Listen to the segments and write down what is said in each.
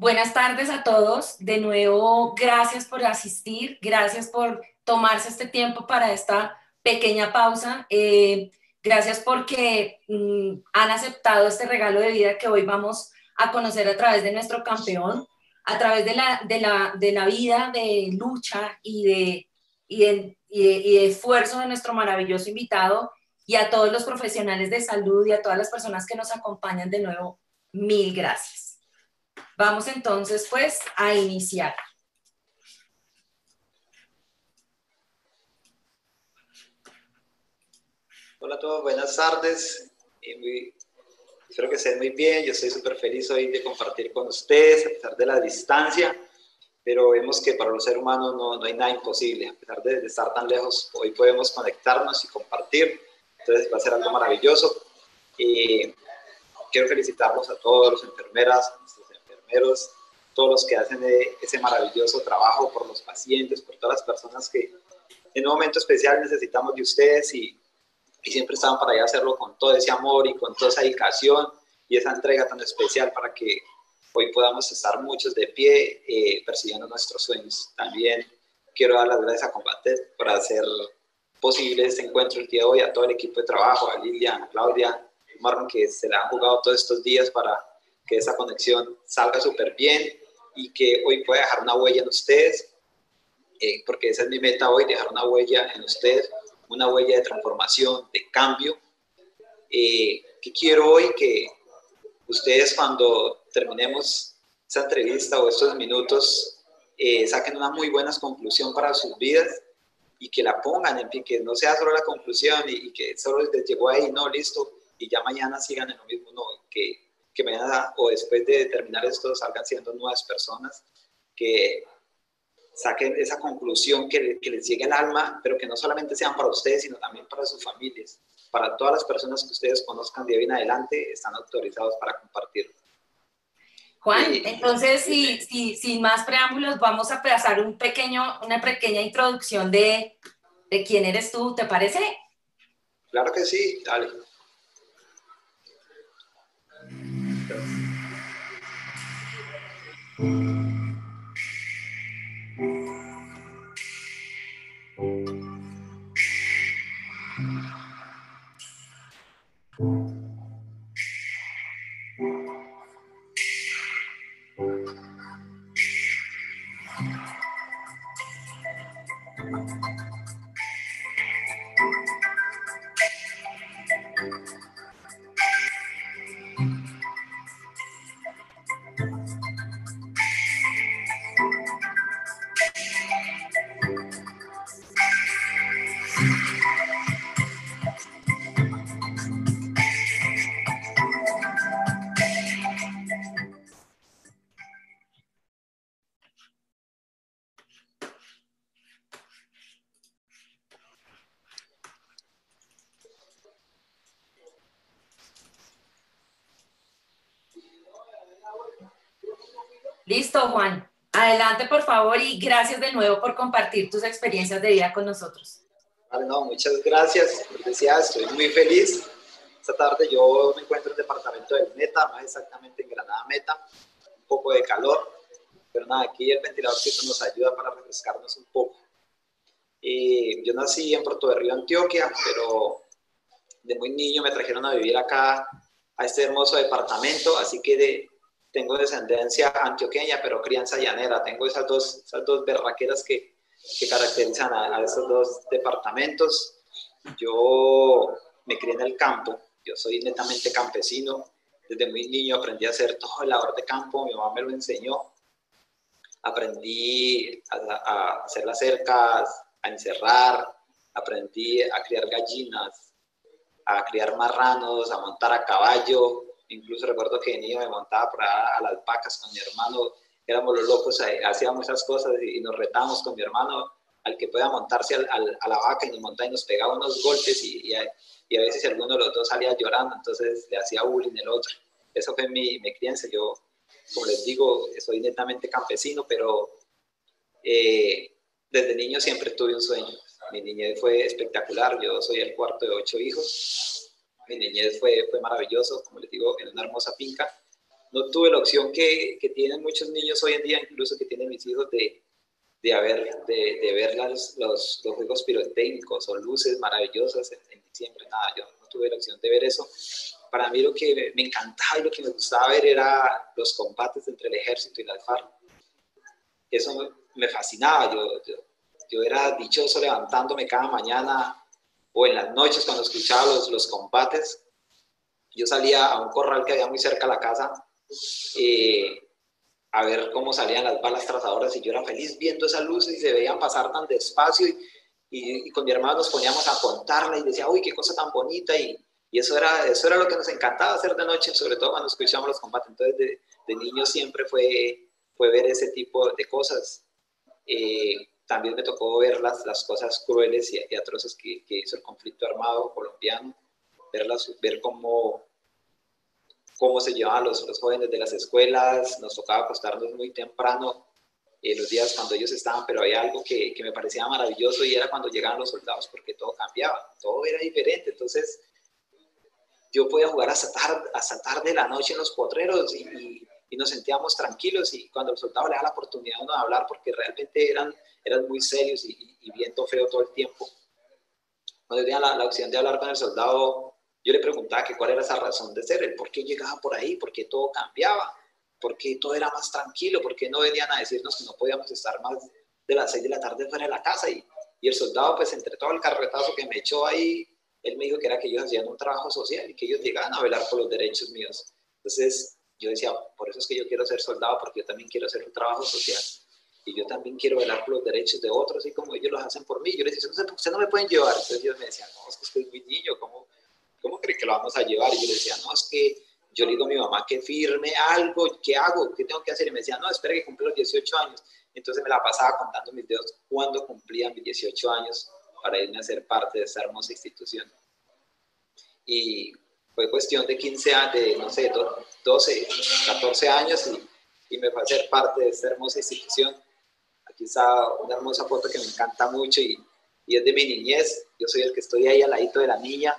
Buenas tardes a todos. De nuevo, gracias por asistir, gracias por tomarse este tiempo para esta pequeña pausa. Eh, gracias porque mm, han aceptado este regalo de vida que hoy vamos a conocer a través de nuestro campeón, a través de la, de la, de la vida de lucha y de, y de, y de esfuerzo de nuestro maravilloso invitado y a todos los profesionales de salud y a todas las personas que nos acompañan de nuevo. Mil gracias. Vamos entonces pues a iniciar. Hola a todos, buenas tardes. espero que estén muy bien. Yo estoy súper feliz hoy de compartir con ustedes a pesar de la distancia, pero vemos que para los seres humanos no, no hay nada imposible. A pesar de, estar tan lejos, hoy podemos conectarnos y compartir. Entonces va a ser algo maravilloso. Y quiero felicitarlos a todos, los enfermeras, todos los que hacen ese maravilloso trabajo por los pacientes, por todas las personas que en un momento especial necesitamos de ustedes y, y siempre estaban para allá hacerlo con todo ese amor y con toda esa dedicación y esa entrega tan especial para que hoy podamos estar muchos de pie eh, persiguiendo nuestros sueños. También quiero dar las gracias a Combatet por hacer posible este encuentro el día de hoy, a todo el equipo de trabajo, a Lilian, a Claudia, a Marlon, que se la han jugado todos estos días para que esa conexión salga súper bien y que hoy pueda dejar una huella en ustedes, eh, porque esa es mi meta hoy, dejar una huella en ustedes, una huella de transformación, de cambio. Eh, que quiero hoy que ustedes cuando terminemos esa entrevista o estos minutos eh, saquen una muy buena conclusión para sus vidas y que la pongan en pie, que no sea solo la conclusión y, y que solo les llegó ahí, no, listo, y ya mañana sigan en lo mismo, no, que que mañana o después de terminar esto salgan siendo nuevas personas, que saquen esa conclusión que, que, les llegue al alma, pero que no solamente sean para ustedes, sino también para sus familias. Para todas las personas que ustedes conozcan de hoy en adelante, están autorizados para compartirlo. Juan, entonces, si, si, sin más preámbulos, vamos a pasar un pequeño, una pequeña introducción de, de quién eres tú, ¿te parece? Claro que sí, dale. Listo, Por favor, y gracias de nuevo por compartir tus experiencias de vida con nosotros. Vale, no, muchas gracias. Como decía, estoy muy feliz. Esta tarde yo me encuentro en el departamento del Meta, más exactamente en Granada Meta. Un poco de calor, pero nada, aquí el ventiladorcito nos ayuda para refrescarnos un poco. Y yo nací en Puerto de Río, Antioquia, pero de muy niño me trajeron a vivir acá, a este hermoso departamento, así que de, tengo descendencia antioqueña, pero crianza llanera. Tengo esas dos, esas dos berraqueras que, que caracterizan a, esos dos departamentos. Yo me crié en el campo, yo soy netamente campesino. Desde muy niño aprendí a hacer todo el labor de campo, mi mamá me lo enseñó. Aprendí a, a hacer las cercas, a encerrar, aprendí a criar gallinas, a criar marranos, a montar a caballo, Incluso recuerdo que de niño me montaba para a las vacas con mi hermano, éramos los locos, hacíamos esas cosas y, nos retamos con mi hermano al que pueda montarse al, a la vaca y nos montaba y nos pegaba unos golpes y, y, a, veces alguno de los dos salía llorando, entonces le hacía bullying el otro. Eso fue mi, mi crianza. Yo, como les digo, soy netamente campesino, pero eh, desde niño siempre tuve un sueño. Mi niñez fue espectacular. Yo soy el cuarto de ocho hijos mi niñez fue, fue maravilloso, como les digo, en una hermosa finca. no tuve la opción que, que, tienen muchos niños hoy en día, incluso que tienen mis hijos, de, de, haber, de, de ver los, los, juegos pirotécnicos o luces maravillosas en, diciembre. Nada, yo no tuve la opción de ver eso. Para mí lo que me encantaba y lo que me gustaba ver era los combates entre el ejército y la FARC. Eso me, fascinaba. Yo, yo, yo, era dichoso levantándome cada mañana o en las noches cuando escuchaba los, los combates. Yo salía a un corral que había muy cerca de la casa eh, a ver cómo salían las balas trazadoras y yo era feliz viendo esas luces y se veían pasar tan despacio y, y, con mi hermano nos poníamos a contarla y decía, uy, qué cosa tan bonita y, y, eso, era, eso era lo que nos encantaba hacer de noche, sobre todo cuando escuchábamos los combates. Entonces de, de niño siempre fue, fue ver ese tipo de cosas. Eh, también me tocó ver las, las cosas crueles y, atroces que, que, hizo el conflicto armado colombiano, verlas, ver cómo cómo se llevaban los, los jóvenes de las escuelas, nos tocaba acostarnos muy temprano eh, los días cuando ellos estaban, pero había algo que, que, me parecía maravilloso y era cuando llegaban los soldados porque todo cambiaba, todo era diferente, entonces yo podía jugar hasta tarde, hasta tarde de la noche en los potreros y, y, nos sentíamos tranquilos y cuando el soldado le da la oportunidad de hablar porque realmente eran, eran muy serios y, y viento feo todo el tiempo. Cuando tenía la, la opción de hablar con el soldado, yo le preguntaba que cuál era esa razón de ser, el por qué llegaba por ahí, por qué todo cambiaba, por qué todo era más tranquilo, por qué no venían a decirnos que no podíamos estar más de las seis de la tarde fuera de la casa. Y, y el soldado, pues entre todo el carretazo que me echó ahí, él me dijo que era que ellos hacían un trabajo social y que ellos llegaban a velar por los derechos míos. Entonces yo decía, por eso es que yo quiero ser soldado, porque yo también quiero hacer un trabajo social y yo también quiero velar por los derechos de otros, y como ellos los hacen por mí. Yo les decía, no, usted no me pueden llevar. Entonces ellos me decían, no, es que estoy muy niño, ¿cómo, ¿cómo cree que lo vamos a llevar? Y yo le decía, no, es que yo le digo a mi mamá que firme algo, ¿qué hago? ¿Qué tengo que hacer? Y me decía, no, espere que cumpla los 18 años. Entonces me la pasaba contando mis dedos cuando cumplía mis 18 años para irme a ser parte de esta hermosa institución. Y fue cuestión de 15 años, de no sé, 12, 14 años y, y me fue a ser parte de esta hermosa institución. Aquí está una hermosa foto que me encanta mucho y, y es de mi niñez. Yo soy el que estoy ahí al ladito de la niña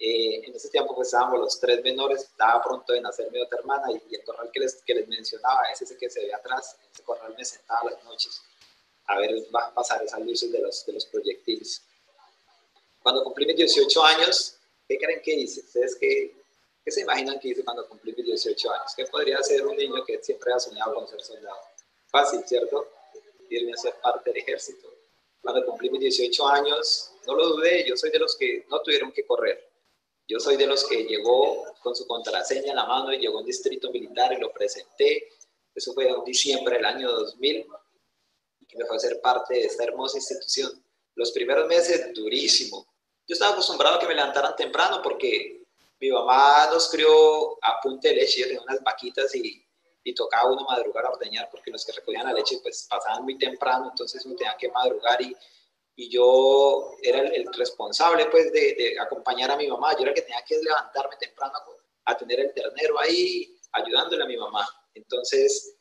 eh, en ese tiempo pues estábamos los tres menores, estaba pronto de nacer mi otra hermana y, el corral que les, que les mencionaba es ese que se ve atrás, en ese corral me sentaba las noches a ver va a pasar esas luces de los, de los proyectiles. Cuando cumplí mis 18 años, ¿qué creen que hice? ¿Ustedes qué, qué se imaginan que hice cuando cumplí mis 18 años? ¿Qué podría ser un niño que siempre ha soñado con ser soldado? Fácil, ¿cierto? Irme a ser parte del ejército. Cuando cumplí mis 18 años, no lo dudé, yo soy de los que no tuvieron que correr yo soy de los que llegó con su contraseña en la mano y llegó a un distrito militar y lo presenté. Eso fue en diciembre del año 2000 que me fue a ser parte de esta hermosa institución. Los primeros meses, durísimo. Yo estaba acostumbrado a que me levantaran temprano porque mi mamá nos crió a punta de leche, yo tenía unas vaquitas y, y tocaba uno madrugar a ordeñar porque los que recogían la leche pues pasaban muy temprano, entonces uno tenía que madrugar y, y yo era el, responsable pues de, de, acompañar a mi mamá, yo era el que tenía que levantarme temprano a, tener el ternero ahí, ayudándole a mi mamá. Entonces,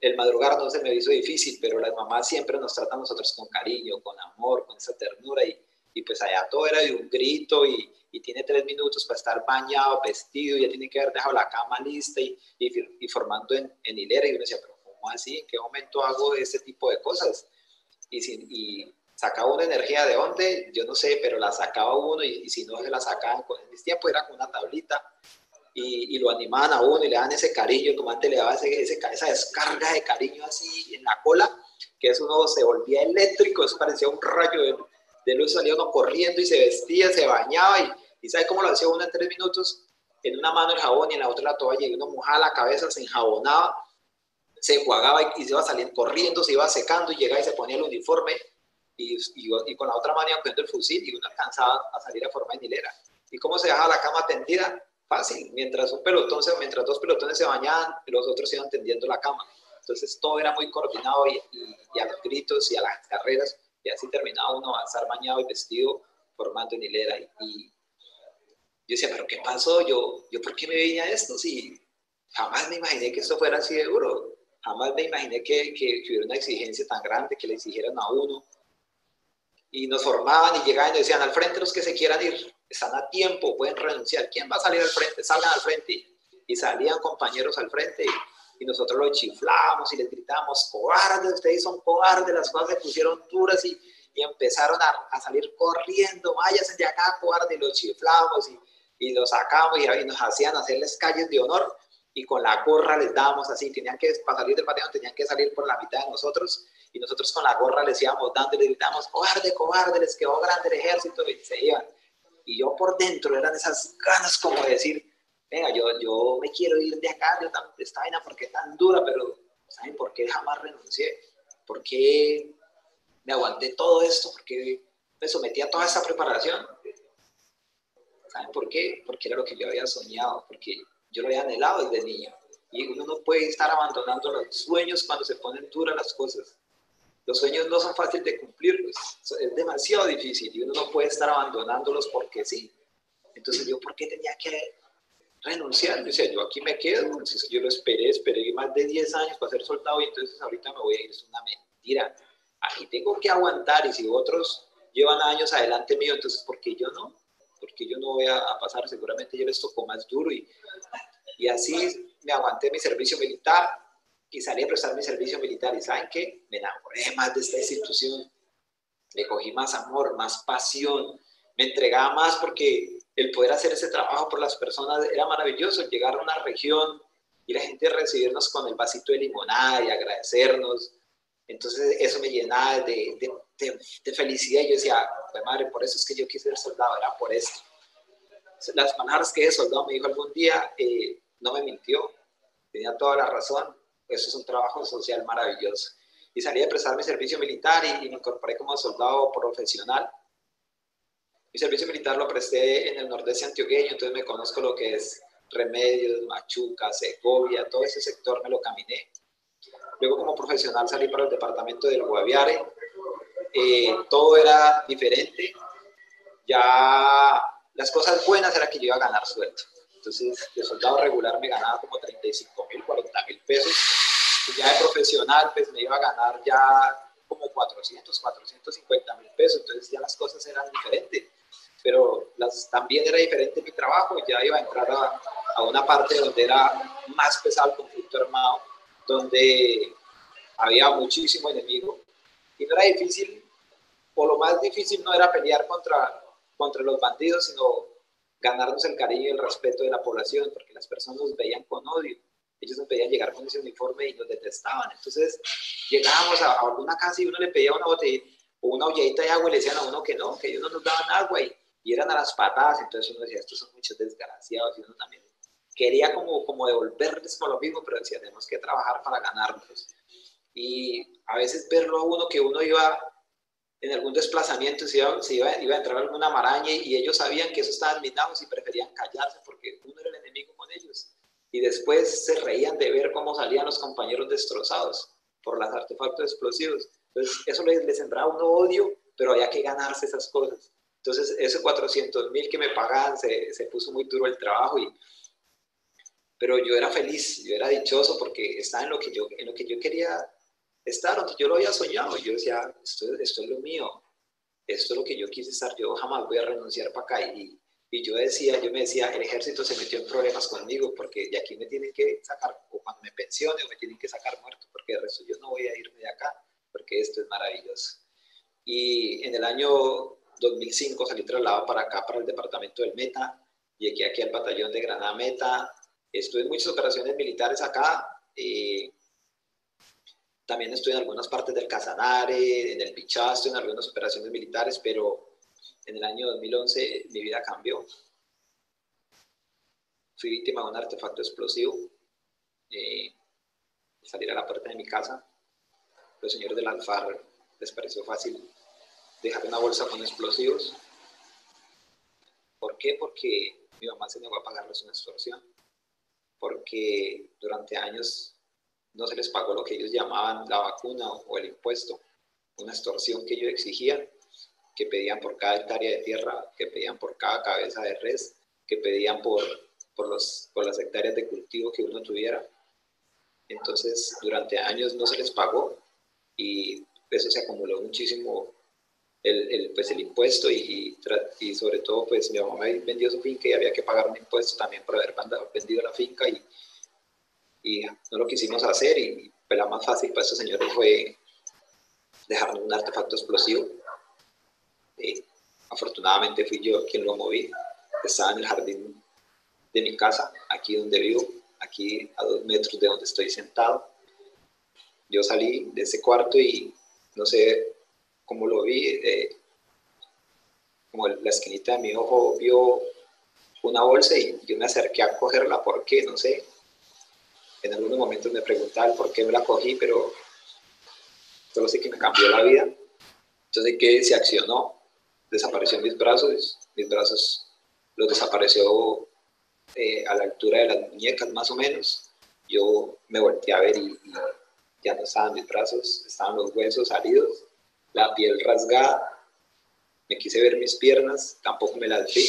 el madrugar no se me hizo difícil, pero las mamás siempre nos tratan a nosotros con cariño, con amor, con esa ternura y, y pues allá todo era de un grito y, y, tiene tres minutos para estar bañado, vestido, ya tiene que haber dejado la cama lista y, y, formando en, en, hilera y uno decía, pero ¿cómo así? ¿En qué momento hago ese tipo de cosas? Y, y sacaba una energía de dónde, yo no sé, pero la sacaba uno y, si no se la sacaban, en mis tiempos era con una tablita y, y, lo animaban a uno y le daban ese cariño, como antes le daba ese, esa descarga de cariño así en la cola, que eso uno se volvía eléctrico, eso parecía un rayo de, de luz, salía uno corriendo y se vestía, se bañaba y, y ¿sabe cómo lo hacía uno en tres minutos? En una mano el jabón y en la otra la toalla y uno mojaba la cabeza, se enjabonaba, se enjuagaba y, se iba saliendo corriendo, se iba secando y llegaba y se ponía el uniforme y, y, con la otra mano cogiendo el fusil y uno alcanzaba a salir a forma de hilera. ¿Y cómo se dejaba la cama tendida? Fácil, mientras un pelotón, se, mientras dos pelotones se bañaban, los otros iban tendiendo la cama. Entonces todo era muy coordinado y, a los gritos y a las carreras, y así terminaba uno a estar bañado y vestido formando en hilera. Y, yo decía, ¿pero qué pasó? Yo, ¿Yo por qué me veía esto? Si jamás me imaginé que esto fuera así de duro. Jamás me imaginé que, que, que hubiera una exigencia tan grande, que le exigieran a uno y nos formaban y llegaban y decían, al frente los que se quieran ir, están a tiempo, pueden renunciar. ¿Quién va a salir al frente? Salgan al frente. y salían compañeros al frente nosotros los chiflábamos y les gritábamos, cobardes, ustedes son cobardes, las cosas se pusieron duras y, y empezaron a, a, salir corriendo, váyanse de acá, cobardes, y los chiflábamos y, y los sacábamos y, nos hacían hacerles calles de honor y con la gorra les dábamos así, tenían que, para salir del batallón, tenían que salir por la mitad de nosotros y nosotros con la gorra les íbamos dando y les gritamos, cobarde, cobarde, les quedó grande el ejército y se iban. Y yo por dentro eran esas ganas como de decir, venga, yo, yo me quiero ir de acá, de esta vaina, porque tan dura? Pero, ¿saben por qué jamás renuncié? ¿Por qué me aguanté todo esto? ¿Por qué me sometí a toda esa preparación? ¿Saben por qué? Porque era lo que yo había soñado, porque yo lo había anhelado desde niño. Y uno no puede estar abandonando los sueños cuando se ponen duras las cosas. Los sueños no son fáciles de cumplir, pues, es demasiado difícil y uno no puede estar abandonándolos porque sí. Entonces yo, ¿por qué tenía que renunciar. Yo decía, yo aquí me quedo, entonces yo lo esperé, esperé más de 10 años para ser soldado y entonces ahorita me voy a ir, es una mentira. Aquí tengo que aguantar y si otros llevan años adelante mío, entonces ¿por qué yo no? Porque yo no voy a, pasar, seguramente yo les tocó más duro y, y así me aguanté mi servicio militar y salí a prestar mi servicio militar y ¿saben qué? Me enamoré más de esta institución, le cogí más amor, más pasión, me entregaba más porque el poder hacer ese trabajo por las personas era maravilloso, llegar a una región y la gente recibirnos con el vasito de limonada y agradecernos. Entonces eso me llenaba de, de, felicidad y yo decía, madre, por eso es que yo quise ser soldado, era por esto. Las palabras que ese soldado me dijo algún día, eh, no me mintió, tenía toda la razón, eso es un trabajo social maravilloso. Y salí a prestar mi servicio militar y, y me incorporé como soldado profesional mi servicio militar lo presté en el nordeste antioqueño, entonces me conozco lo que es Remedios, Machuca, Segovia, todo ese sector me lo caminé. Luego como profesional salí para el departamento del Guaviare. Eh, todo era diferente. Ya las cosas buenas era que yo iba a ganar sueldo. Entonces, de soldado regular me ganaba como 35 mil, 40 mil pesos. Y ya de profesional, pues me iba a ganar ya como 400, 450 mil pesos. Entonces ya las cosas eran diferentes pero las, también era diferente mi trabajo, ya iba a entrar a, a, una parte donde era más pesado el conflicto armado, donde había muchísimo enemigo, y no era difícil, o lo más difícil no era pelear contra, contra los bandidos, sino ganarnos el cariño y el respeto de la población, porque las personas nos veían con odio. Ellos nos pedían llegar con ese uniforme y nos detestaban. Entonces llegábamos a, alguna casa y uno le pedía una botella o una olledita de agua y le decían a uno que no, que ellos no nos daban agua. Y y eran a las patadas, entonces uno decía, estos son muchos desgraciados, y uno también quería como, como devolverles por lo mismo, pero decía, tenemos que trabajar para ganarlos. Y a veces verlo a uno que uno iba en algún desplazamiento, se iba, se iba, iba a entrar alguna maraña y ellos sabían que eso estaban minados y preferían callarse porque uno era el enemigo con ellos. Y después se reían de ver cómo salían los compañeros destrozados por los artefactos explosivos. Entonces eso les, les sembraba uno odio, pero había que ganarse esas cosas. Entonces, ese 400 mil que me pagaban, se, se, puso muy duro el trabajo, y, pero yo era feliz, yo era dichoso porque estaba en lo que yo, en lo que yo quería estar, donde yo lo había soñado. Yo decía, esto, esto es lo mío, esto es lo que yo quise estar, yo jamás voy a renunciar para acá. Y, y yo decía, yo me decía, el ejército se metió en problemas conmigo porque de aquí me tienen que sacar, o cuando me pensione, o me tienen que sacar muerto, porque de resto yo no voy a irme de acá, porque esto es maravilloso. Y en el año 2005 salí trasladado para acá, para el departamento del Meta, llegué aquí al batallón de Granada Meta, estuve en muchas operaciones militares acá, eh, también estuve en algunas partes del Casanare, en el Pichasto, en algunas operaciones militares, pero en el año 2011 mi vida cambió. Fui víctima de un artefacto explosivo. Eh, salir a la puerta de mi casa, los señores del Alfar les pareció fácil dejar una bolsa con explosivos. ¿Por qué? Porque mi mamá se negó a pagarles una extorsión. Porque durante años no se les pagó lo que ellos llamaban la vacuna o el impuesto, una extorsión que ellos exigían, que pedían por cada hectárea de tierra, que pedían por cada cabeza de res, que pedían por, por, los, por las hectáreas de cultivo que uno tuviera. Entonces, durante años no se les pagó y eso se acumuló muchísimo el, pues el impuesto y, y, sobre todo pues mi mamá me vendió su finca y había que pagar un impuesto también por haber vendido la finca y, y no lo quisimos hacer y pues la más fácil para estos señores fue dejarme un artefacto explosivo. Y, afortunadamente fui yo quien lo moví, estaba en el jardín de mi casa, aquí donde vivo, aquí a dos metros de donde estoy sentado. Yo salí de ese cuarto y no sé como lo vi, eh, como la esquinita de mi ojo vio una bolsa y yo me acerqué a cogerla, ¿por qué? No sé. En algunos momentos me preguntaban por qué me la cogí, pero solo sé que me cambió la vida. Entonces, que se accionó, desapareció mis brazos, mis brazos los desapareció eh, a la altura de las muñecas más o menos. Yo me volteé a ver y, y ya no estaban mis brazos, estaban los huesos salidos la piel rasgada, me quise ver mis piernas, tampoco me las vi,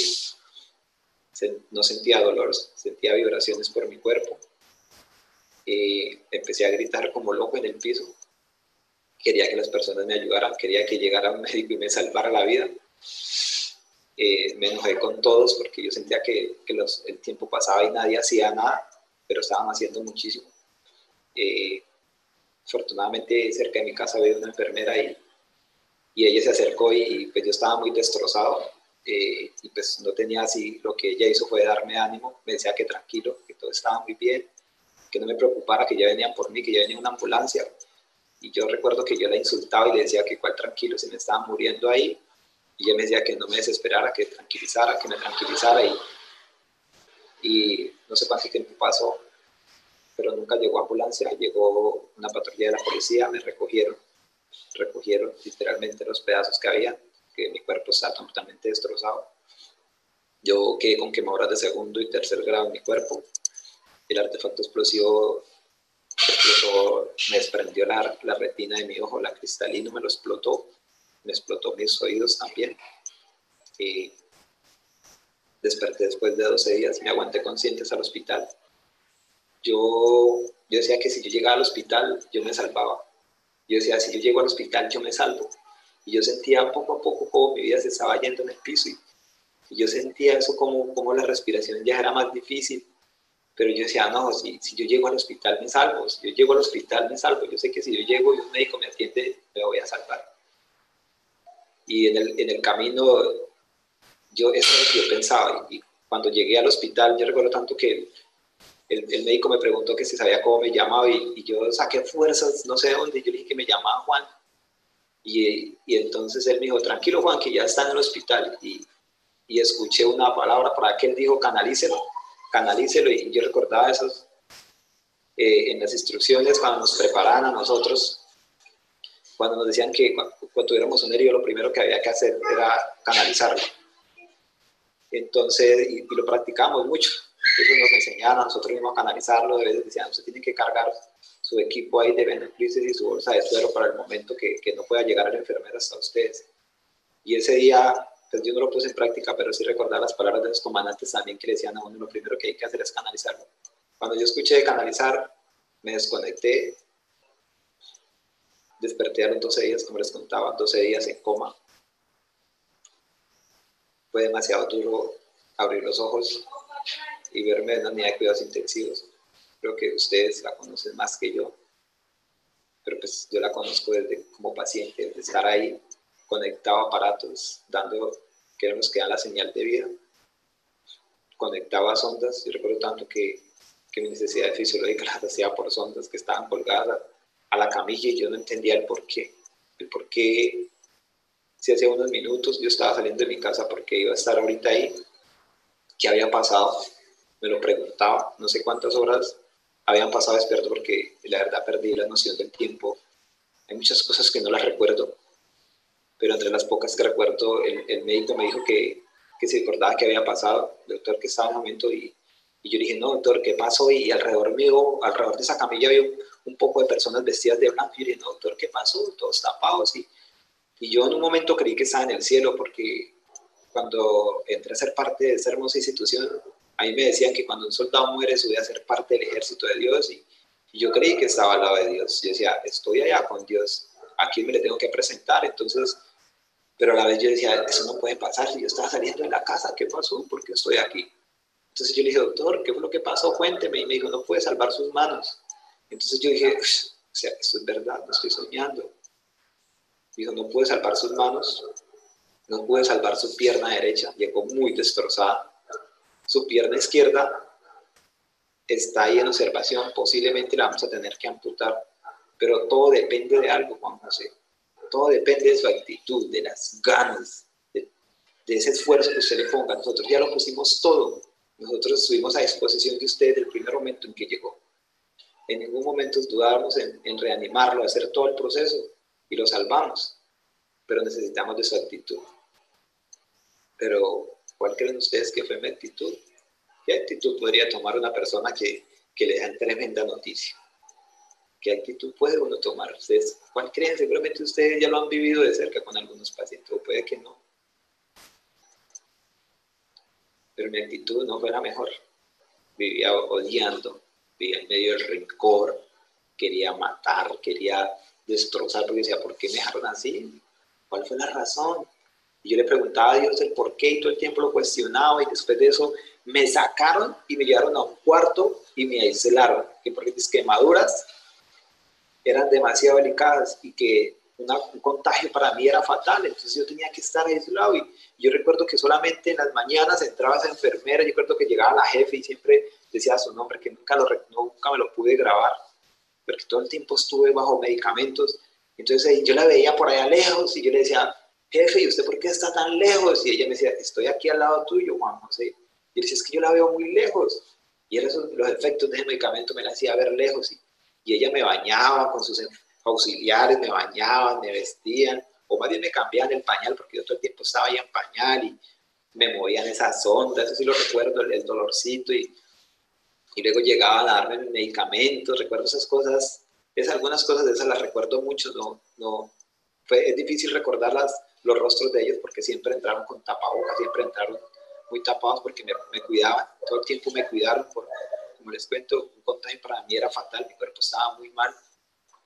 no sentía dolor, sentía vibraciones por mi cuerpo. Y empecé a gritar como loco en el piso. Quería que las personas me ayudaran, quería que llegara un médico y me salvara la vida. Eh, me enojé con todos porque yo sentía que, el tiempo pasaba y nadie hacía nada, pero estaban haciendo muchísimo. Eh, afortunadamente cerca de mi casa había una enfermera y y ella se acercó y, pues yo estaba muy destrozado eh, y pues no tenía así, lo que ella hizo fue darme ánimo, me decía que tranquilo, que todo estaba muy bien, que no me preocupara, que ya venían por mí, que ya venía una ambulancia. Y yo recuerdo que yo la insultaba y le decía que cuál tranquilo, se me estaba muriendo ahí. Y ella me decía que no me desesperara, que tranquilizara, que me tranquilizara. Y, y no sé cuánto tiempo pasó, pero nunca llegó ambulancia, llegó una patrulla de la policía, me recogieron recogieron literalmente los pedazos que había, que mi cuerpo está totalmente destrozado. Yo quedé con quemaduras de segundo y tercer grado en mi cuerpo. El artefacto explosivo explotó, me desprendió la, retina de mi ojo, la cristalino me lo explotó, me explotó mis oídos también. Y desperté después de 12 días, me aguanté conscientes al hospital. Yo, yo decía que si yo llegaba al hospital, yo me salvaba yo decía, si yo llego al hospital, yo me salvo. Y yo sentía poco a poco como mi vida se estaba yendo en el piso. Y, yo sentía eso como, como la respiración ya era más difícil. Pero yo decía, no, si, si yo llego al hospital me salvo. Si yo llego al hospital me salvo. Yo sé que si yo llego y un médico me atiende, me voy a salvar. Y en el, en el camino, yo, eso es lo que yo pensaba. Y, cuando llegué al hospital, yo recuerdo tanto que el, el, médico me preguntó que si sabía cómo me llamaba y, yo saqué fuerzas, no sé de dónde, yo le dije que me llamaba Juan. Y, y, entonces él me dijo, tranquilo Juan, que ya está en el hospital. Y, y escuché una palabra para que él dijo, canalícelo, canalícelo. Y yo recordaba esos eh, en las instrucciones cuando nos preparaban a nosotros, cuando nos decían que cuando, cuando tuviéramos un herido, lo primero que había que hacer era canalizarlo. Entonces, y, lo practicamos mucho. Entonces a nosotros mismos canalizarlo, de veces decían, usted tiene que cargar su equipo ahí de beneficios y su bolsa de suero para el momento que, que no pueda llegar la enfermera hasta ustedes. Y ese día, pues yo no lo puse en práctica, pero sí recordar las palabras de los comandantes también que decían a uno, lo primero que hay que hacer es canalizarlo. Cuando yo escuché de canalizar, me desconecté, los 12 días, como les contaba, 12 días en coma. Fue demasiado duro abrir los ojos y verme en la unidad de cuidados intensivos. Creo que ustedes la conocen más que yo, pero pues yo la conozco desde como paciente, de estar ahí conectado a aparatos, dando, que dan la señal de vida. Conectaba a sondas, yo recuerdo tanto que, que mi necesidad fisiológica las hacía por sondas que estaban colgadas a la camilla y yo no entendía el por qué. El por qué, si hace unos minutos yo estaba saliendo de mi casa porque iba a estar ahorita ahí, ¿qué había pasado? Me lo preguntaba, no sé cuántas horas habían pasado despierto porque la verdad perdí la noción del tiempo. Hay muchas cosas que no las recuerdo, pero entre las pocas que recuerdo, el, médico me dijo que, que se recordaba que había pasado, el doctor que estaba en el momento y, y yo dije, no, doctor, ¿qué pasó? Y alrededor mío, alrededor de esa camilla había un, poco de personas vestidas de blanco. Y dije, no, doctor, ¿qué pasó? Todos tapados. Y, y yo en un momento creí que estaba en el cielo porque cuando entré a ser parte de esa hermosa institución, a mí me decían que cuando un soldado muere sube a ser parte del ejército de Dios y, yo creí que estaba al lado de Dios. Yo decía, estoy allá con Dios, ¿a quién me le tengo que presentar? Entonces Pero a la vez yo decía, eso no puede pasar, si yo estaba saliendo de la casa, ¿qué pasó? ¿Por qué estoy aquí? Entonces yo le dije, doctor, ¿qué fue lo que pasó? Cuénteme. Y me dijo, no puede salvar sus manos. Entonces yo dije, o sea, esto es verdad, no estoy soñando. Dijo, no puede salvar sus manos, no puede salvar su pierna derecha, llegó muy destrozada. Su pierna izquierda está ahí en observación, posiblemente la vamos a tener que amputar, pero todo depende de algo, Juan José. Todo depende de su actitud, de las ganas, de, ese esfuerzo que usted le ponga. Nosotros ya lo pusimos todo. Nosotros estuvimos a disposición de usted desde el primer momento en que llegó. En ningún momento dudamos en, en reanimarlo, hacer todo el proceso y lo salvamos. Pero necesitamos de su actitud. Pero, ¿cuál creen ustedes que fue mi actitud? ¿Qué actitud podría tomar una persona que, que le dan tremenda noticia? ¿Qué actitud puede uno tomar? ¿Ustedes cuál creen? Seguramente ustedes ya lo han vivido de cerca con algunos pacientes, o puede que no. Pero mi actitud no fue la mejor. Vivía odiando, vivía en medio del rencor, quería matar, quería destrozar, porque decía, ¿por qué me dejaron así? ¿Cuál fue la razón? Y yo le preguntaba a Dios el por qué y todo el tiempo lo cuestionaba y después de eso me sacaron y me llevaron a un cuarto y me aislaron, que porque mis quemaduras eran demasiado delicadas y que un contagio para mí era fatal, entonces yo tenía que estar aislado y yo recuerdo que solamente en las mañanas entraba esa enfermera, yo recuerdo que llegaba la jefe y siempre decía su nombre, que nunca, lo, nunca me lo pude grabar, porque todo el tiempo estuve bajo medicamentos, entonces yo la veía por allá lejos y yo le decía, jefe, ¿y usted por qué está tan lejos? Y ella me decía, estoy aquí al lado tuyo, Juan José. Y decía, es que yo la veo muy lejos. Y los efectos de ese medicamento me la hacía ver lejos. Y, y ella me bañaba con sus auxiliares, me bañaban, me vestían, o más bien me cambiaban el pañal, porque yo todo el tiempo estaba ahí en pañal y me movían esas ondas, eso sí lo recuerdo, el, dolorcito, y, y luego llegaban a darme medicamentos, recuerdo esas cosas, es algunas cosas de esas las recuerdo mucho, no, no, fue, es difícil recordarlas, los rostros de ellos, porque siempre entraron con tapabocas, siempre entraron muy tapados porque me, me cuidaban, todo el tiempo me cuidaron, por, como les cuento, un contagio para mí era fatal, mi cuerpo estaba muy mal.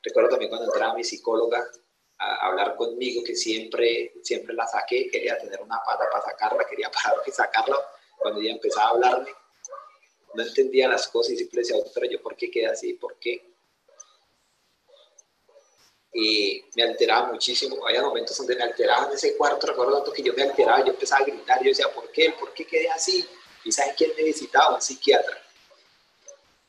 Recuerdo también cuando entraba mi psicóloga a hablar conmigo, que siempre, siempre la saqué, quería tener una pata para sacarla, quería parar y sacarla, cuando ella empezaba a hablarme, no entendía las cosas y siempre decía, pero yo, ¿por qué quedé así? ¿Por qué? Y me alteraba muchísimo. Había momentos donde me alteraba en ese cuarto, recuerdo tanto que yo me alteraba, yo empezaba a gritar, yo decía, ¿por qué? ¿Por qué quedé así? ¿Y saben quién me visitaba? Un psiquiatra.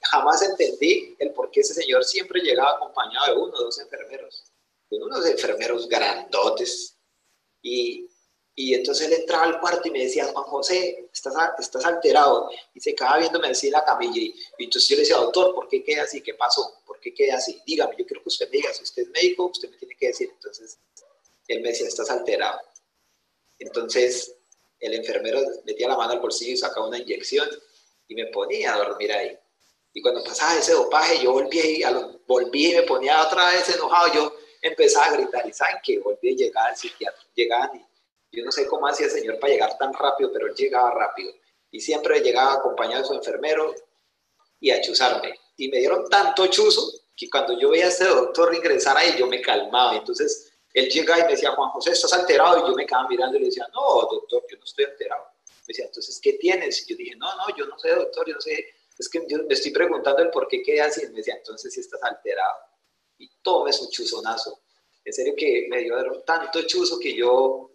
Jamás entendí el por qué ese señor siempre llegaba acompañado de uno o dos enfermeros, de unos enfermeros grandotes. Y y entonces él entraba al cuarto y me decía, Juan José, estás, estás alterado. Y se quedaba viéndome así en la camilla. Y, entonces yo le decía, doctor, ¿por qué queda así? ¿Qué pasó? ¿Por qué queda así? Dígame, yo quiero que usted me diga, si usted es médico, usted me tiene que decir. Entonces él me decía, estás alterado. Entonces el enfermero metía la mano al bolsillo y sacaba una inyección y me ponía a dormir ahí. Y cuando pasaba ese dopaje, yo volví, a lo, volví y me ponía otra vez enojado. Yo empezaba a gritar y ¿saben qué? Volví a llegar al psiquiatra. Llegaban y yo no sé cómo hacía el señor para llegar tan rápido, pero él llegaba rápido. Y siempre llegaba acompañado de su enfermero y a chuzarme. Y me dieron tanto chuzo que cuando yo veía a este doctor ingresar ahí, yo me calmaba. Entonces él llegaba y me decía, Juan José, ¿estás alterado? Y yo me quedaba mirando y le decía, no, doctor, yo no estoy alterado. Me decía, entonces, ¿qué tienes? Y yo dije, no, no, yo no sé, doctor, yo no sé. Es que yo me estoy preguntando el por qué quedé así. Y me decía, entonces, si estás alterado. Y tome su chuzonazo. En serio que me dio tanto chuzo que yo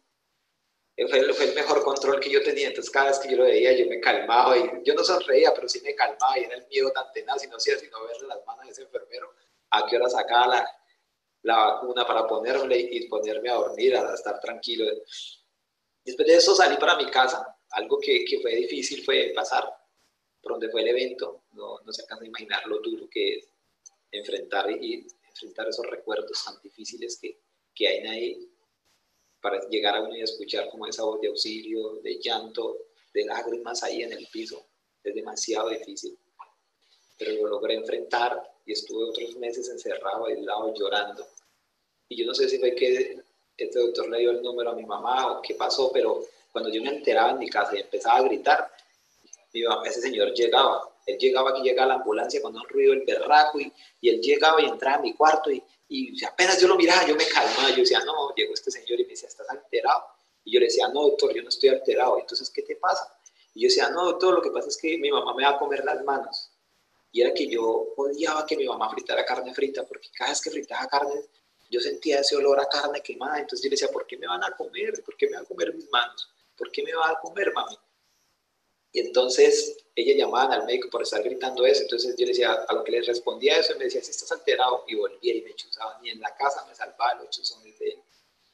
fue, el mejor control que yo tenía. Entonces, cada vez que yo lo veía, yo me calmaba y yo no sonreía, pero sí me calmaba y era el miedo tan tenaz y no hacía sino verle las manos de ese enfermero a qué hora sacaba la, la vacuna para ponerme y ponerme a dormir, a estar tranquilo. Después de eso salí para mi casa. Algo que, que fue difícil fue pasar por donde fue el evento. No, no se alcanza a imaginar lo duro que es enfrentar y enfrentar esos recuerdos tan difíciles que, que hay ahí para llegar a uno y escuchar como esa voz de auxilio, de llanto, de lágrimas ahí en el piso. Es demasiado difícil. Pero lo logré enfrentar y estuve otros meses encerrado, aislado, llorando. Y yo no sé si fue que este doctor le dio el número a mi mamá o qué pasó, pero cuando yo me enteraba en mi casa y empezaba a gritar, ese señor llegaba Él llegaba aquí, llegaba la ambulancia con un ruido el berraco y, y él llegaba y entraba a mi cuarto y, y apenas yo lo miraba, yo me calmaba, yo decía, no, llegó este señor y me decía, ¿estás alterado? Y yo le decía, no, doctor, yo no estoy alterado. Entonces, ¿qué te pasa? Y yo decía, no, doctor, lo que pasa es que mi mamá me va a comer las manos. Y era que yo odiaba que mi mamá fritara carne frita, porque cada vez que fritaba carne, yo sentía ese olor a carne quemada. Entonces yo le decía, ¿por qué me van a comer? ¿Por qué me van a comer mis manos? ¿Por qué me va a comer, mami? Y entonces ella llamaban al médico por estar gritando eso. Entonces yo le decía, a lo que le respondía eso, me decía, si estás alterado, y volvía y me chuzaba. Ni en la casa me salvaba los chuzones de él.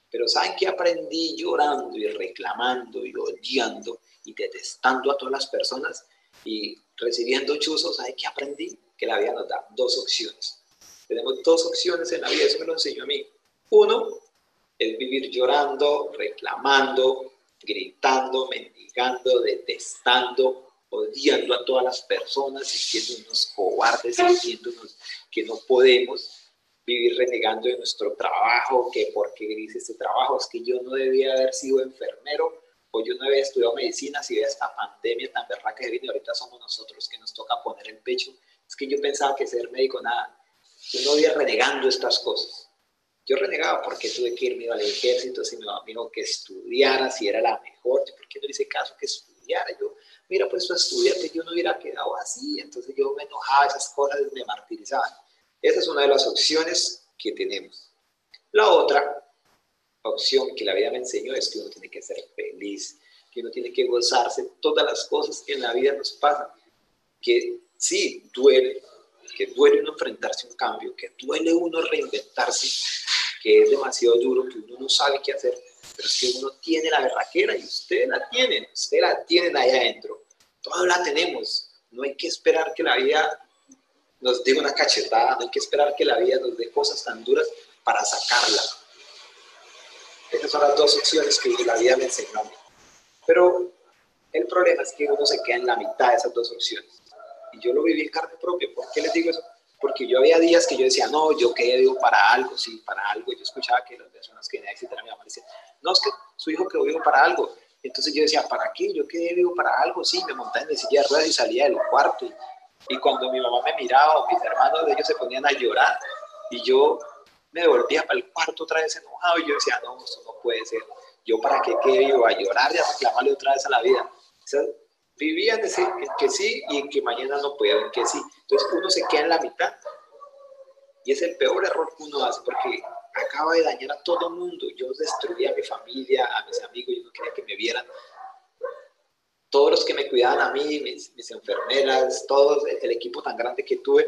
Pero ¿saben qué aprendí llorando y reclamando y odiando y detestando a todas las personas y recibiendo chuzos? ¿Saben qué aprendí? Que la vida nos da dos opciones. Tenemos dos opciones en la vida, eso me lo enseñó a mí. Uno es vivir llorando, reclamando, gritando, mendigando, detestando, odiando a todas las personas, sintiéndonos cobardes, sintiéndonos que no podemos vivir renegando de nuestro trabajo, que porque dice este trabajo es que yo no debía haber sido enfermero o yo no había estudiado medicina si había esta pandemia tan berraca que viene ahorita somos nosotros que nos toca poner el pecho. Es que yo pensaba que ser médico nada. Yo no había renegando estas cosas. Yo renegaba porque tuve que irme al ejército, si me dijo que estudiara, si era la mejor, ¿por qué no le hice caso que estudiara? Yo, mira, pues tú estudiaste, yo no hubiera quedado así, entonces yo me enojaba, esas cosas me martirizaban. Esa es una de las opciones que tenemos. La otra opción que la vida me enseñó es que uno tiene que ser feliz, que uno tiene que gozarse todas las cosas que en la vida nos pasan, que sí duele, que duele uno enfrentarse a un cambio, que duele uno reinventarse, que es demasiado duro, que uno no sabe qué hacer, pero es que uno tiene la berraquera y ustedes la tienen, ustedes la tienen ahí adentro, todos la tenemos, no hay que esperar que la vida nos dé una cachetada, no hay que esperar que la vida nos dé cosas tan duras para sacarla. Esas son las dos opciones que la vida me enseñó a mí. Pero el problema es que uno se queda en la mitad de esas dos opciones. Y yo lo viví en carne propia. ¿Por qué les digo eso? Porque yo había días que yo decía, no, yo quedé vivo para algo, sí, para algo. Yo escuchaba que las personas que necesitan a mi mamá decían, no, es que su hijo quedó vivo para algo. Entonces yo decía, ¿para qué? Yo quedé vivo para algo, sí, me montaba en la silla de ruedas y salía del cuarto. Y y cuando mi mamá me miraba mis hermanos de ellos se ponían a llorar y yo me devolvía para el cuarto otra vez enojado y yo decía, no, esto no puede ser. Yo para qué quedo a llorar y a reclamarle otra vez a la vida. O sea, vivía en decir que sí y en que mañana no puede en que sí. Entonces uno se queda en la mitad. Y es el peor error que uno hace porque acaba de dañar a todo el mundo. Yo destruía a mi familia, a mis amigos, yo no quería que me vieran todos los que me cuidaban a mí, mis, enfermeras, todo el, equipo tan grande que tuve,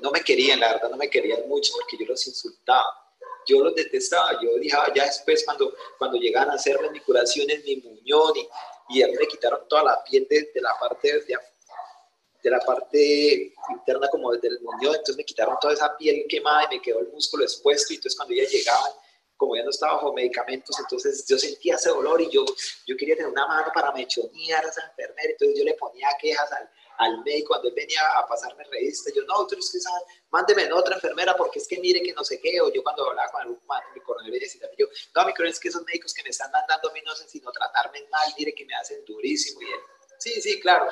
no me querían, la verdad no me querían mucho porque yo los insultaba. Yo los detestaba, yo dije, ya después cuando, cuando llegaban a hacerme mi curación en mi muñón y, y a mí me quitaron toda la piel de, la parte de, la parte interna como del muñón, entonces me quitaron toda esa piel quemada y me quedó el músculo expuesto y entonces cuando ya llegaban como ya no estaba bajo medicamentos, entonces yo sentía ese dolor y yo, yo quería tener una mano para mechonear a esa enfermera, entonces yo le ponía quejas al, al médico cuando él venía a pasarme revistas, yo, no, doctor, es que mándeme otra enfermera porque es que mire que no sé qué, o yo cuando hablaba con algún mi coronel yo, no, mi coronel, es que esos médicos que me están mandando a mí no hacen sino tratarme mal, mire que me hacen durísimo, y él, sí, sí, claro,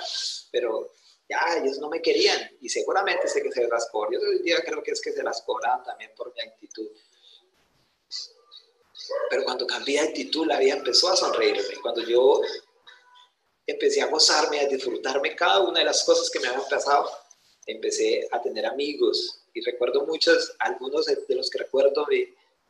pero ya ellos no me querían, y seguramente sé que se las cobran, yo hoy día creo que es que se las cobran también por mi actitud, pero cuando cambié de actitud, la vida empezó a sonreírme. Cuando yo empecé a gozarme, a disfrutarme cada una de las cosas que me habían pasado, empecé a tener amigos. Y recuerdo muchos, algunos de los que recuerdo,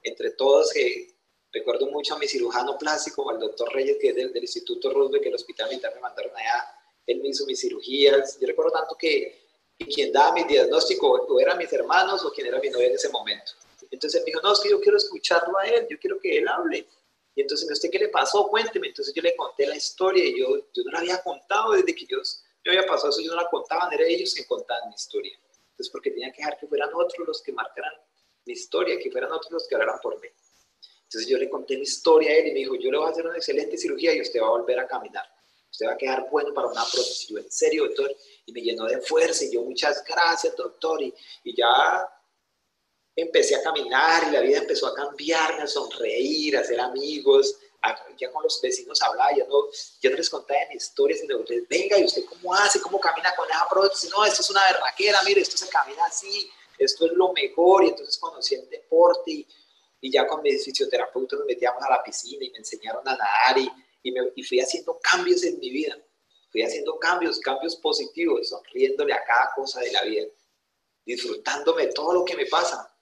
entre todos, que recuerdo mucho a mi cirujano plástico, al doctor Reyes, que es del, Instituto Roosevelt, que el hospital militar me mandaron allá. Él me hizo mis cirugías. Yo recuerdo tanto que quien daba mi diagnóstico o eran mis hermanos o quien era mi novia en ese momento. Entonces me dijo, no, es que yo quiero escucharlo a él, yo quiero que él hable. Y entonces me dijo, ¿usted qué le pasó? Cuénteme. Entonces yo le conté la historia y yo, yo no la había contado desde que yo, yo había pasado eso, yo no la contaba, eran ellos que contaban mi historia. Entonces porque tenía que dejar que fueran otros los que marcaran mi historia, que fueran otros los que hablaran por mí. Entonces yo le conté mi historia a él y me dijo, yo le voy a hacer una excelente cirugía y usted va a volver a caminar. Usted va a quedar bueno para una prótesis. Yo, en serio, doctor. Y me llenó de fuerza y yo, muchas gracias, doctor. Y, y ya empecé a caminar y la vida empezó a cambiarme, a sonreír, a ser amigos, ya con los vecinos hablaba, ya no, ya no les contaba mis historias, sino ustedes, venga, ¿y usted cómo hace? ¿Cómo camina con esa prótesis? No, esto es una berraquera, mire, esto se camina así, esto es lo mejor, y entonces conocí el deporte, y, ya con mis fisioterapeutas nos metíamos a la piscina y me enseñaron a nadar, y, y, me, fui haciendo cambios en mi vida, fui haciendo cambios, cambios positivos, sonriéndole a cada cosa de la vida, disfrutándome de todo lo que me pasa,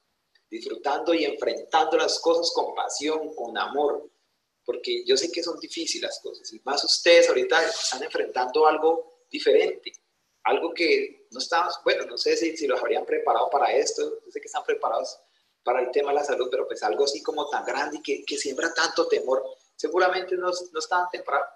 disfrutando y enfrentando las cosas con pasión, con amor, porque yo sé que son difíciles las cosas, y más ustedes ahorita están enfrentando algo diferente, algo que no estamos, bueno, no sé si, si los habrían preparado para esto, yo sé que están preparados para el tema de la salud, pero pues algo así como tan grande y que, que siembra tanto temor, seguramente no, no estaban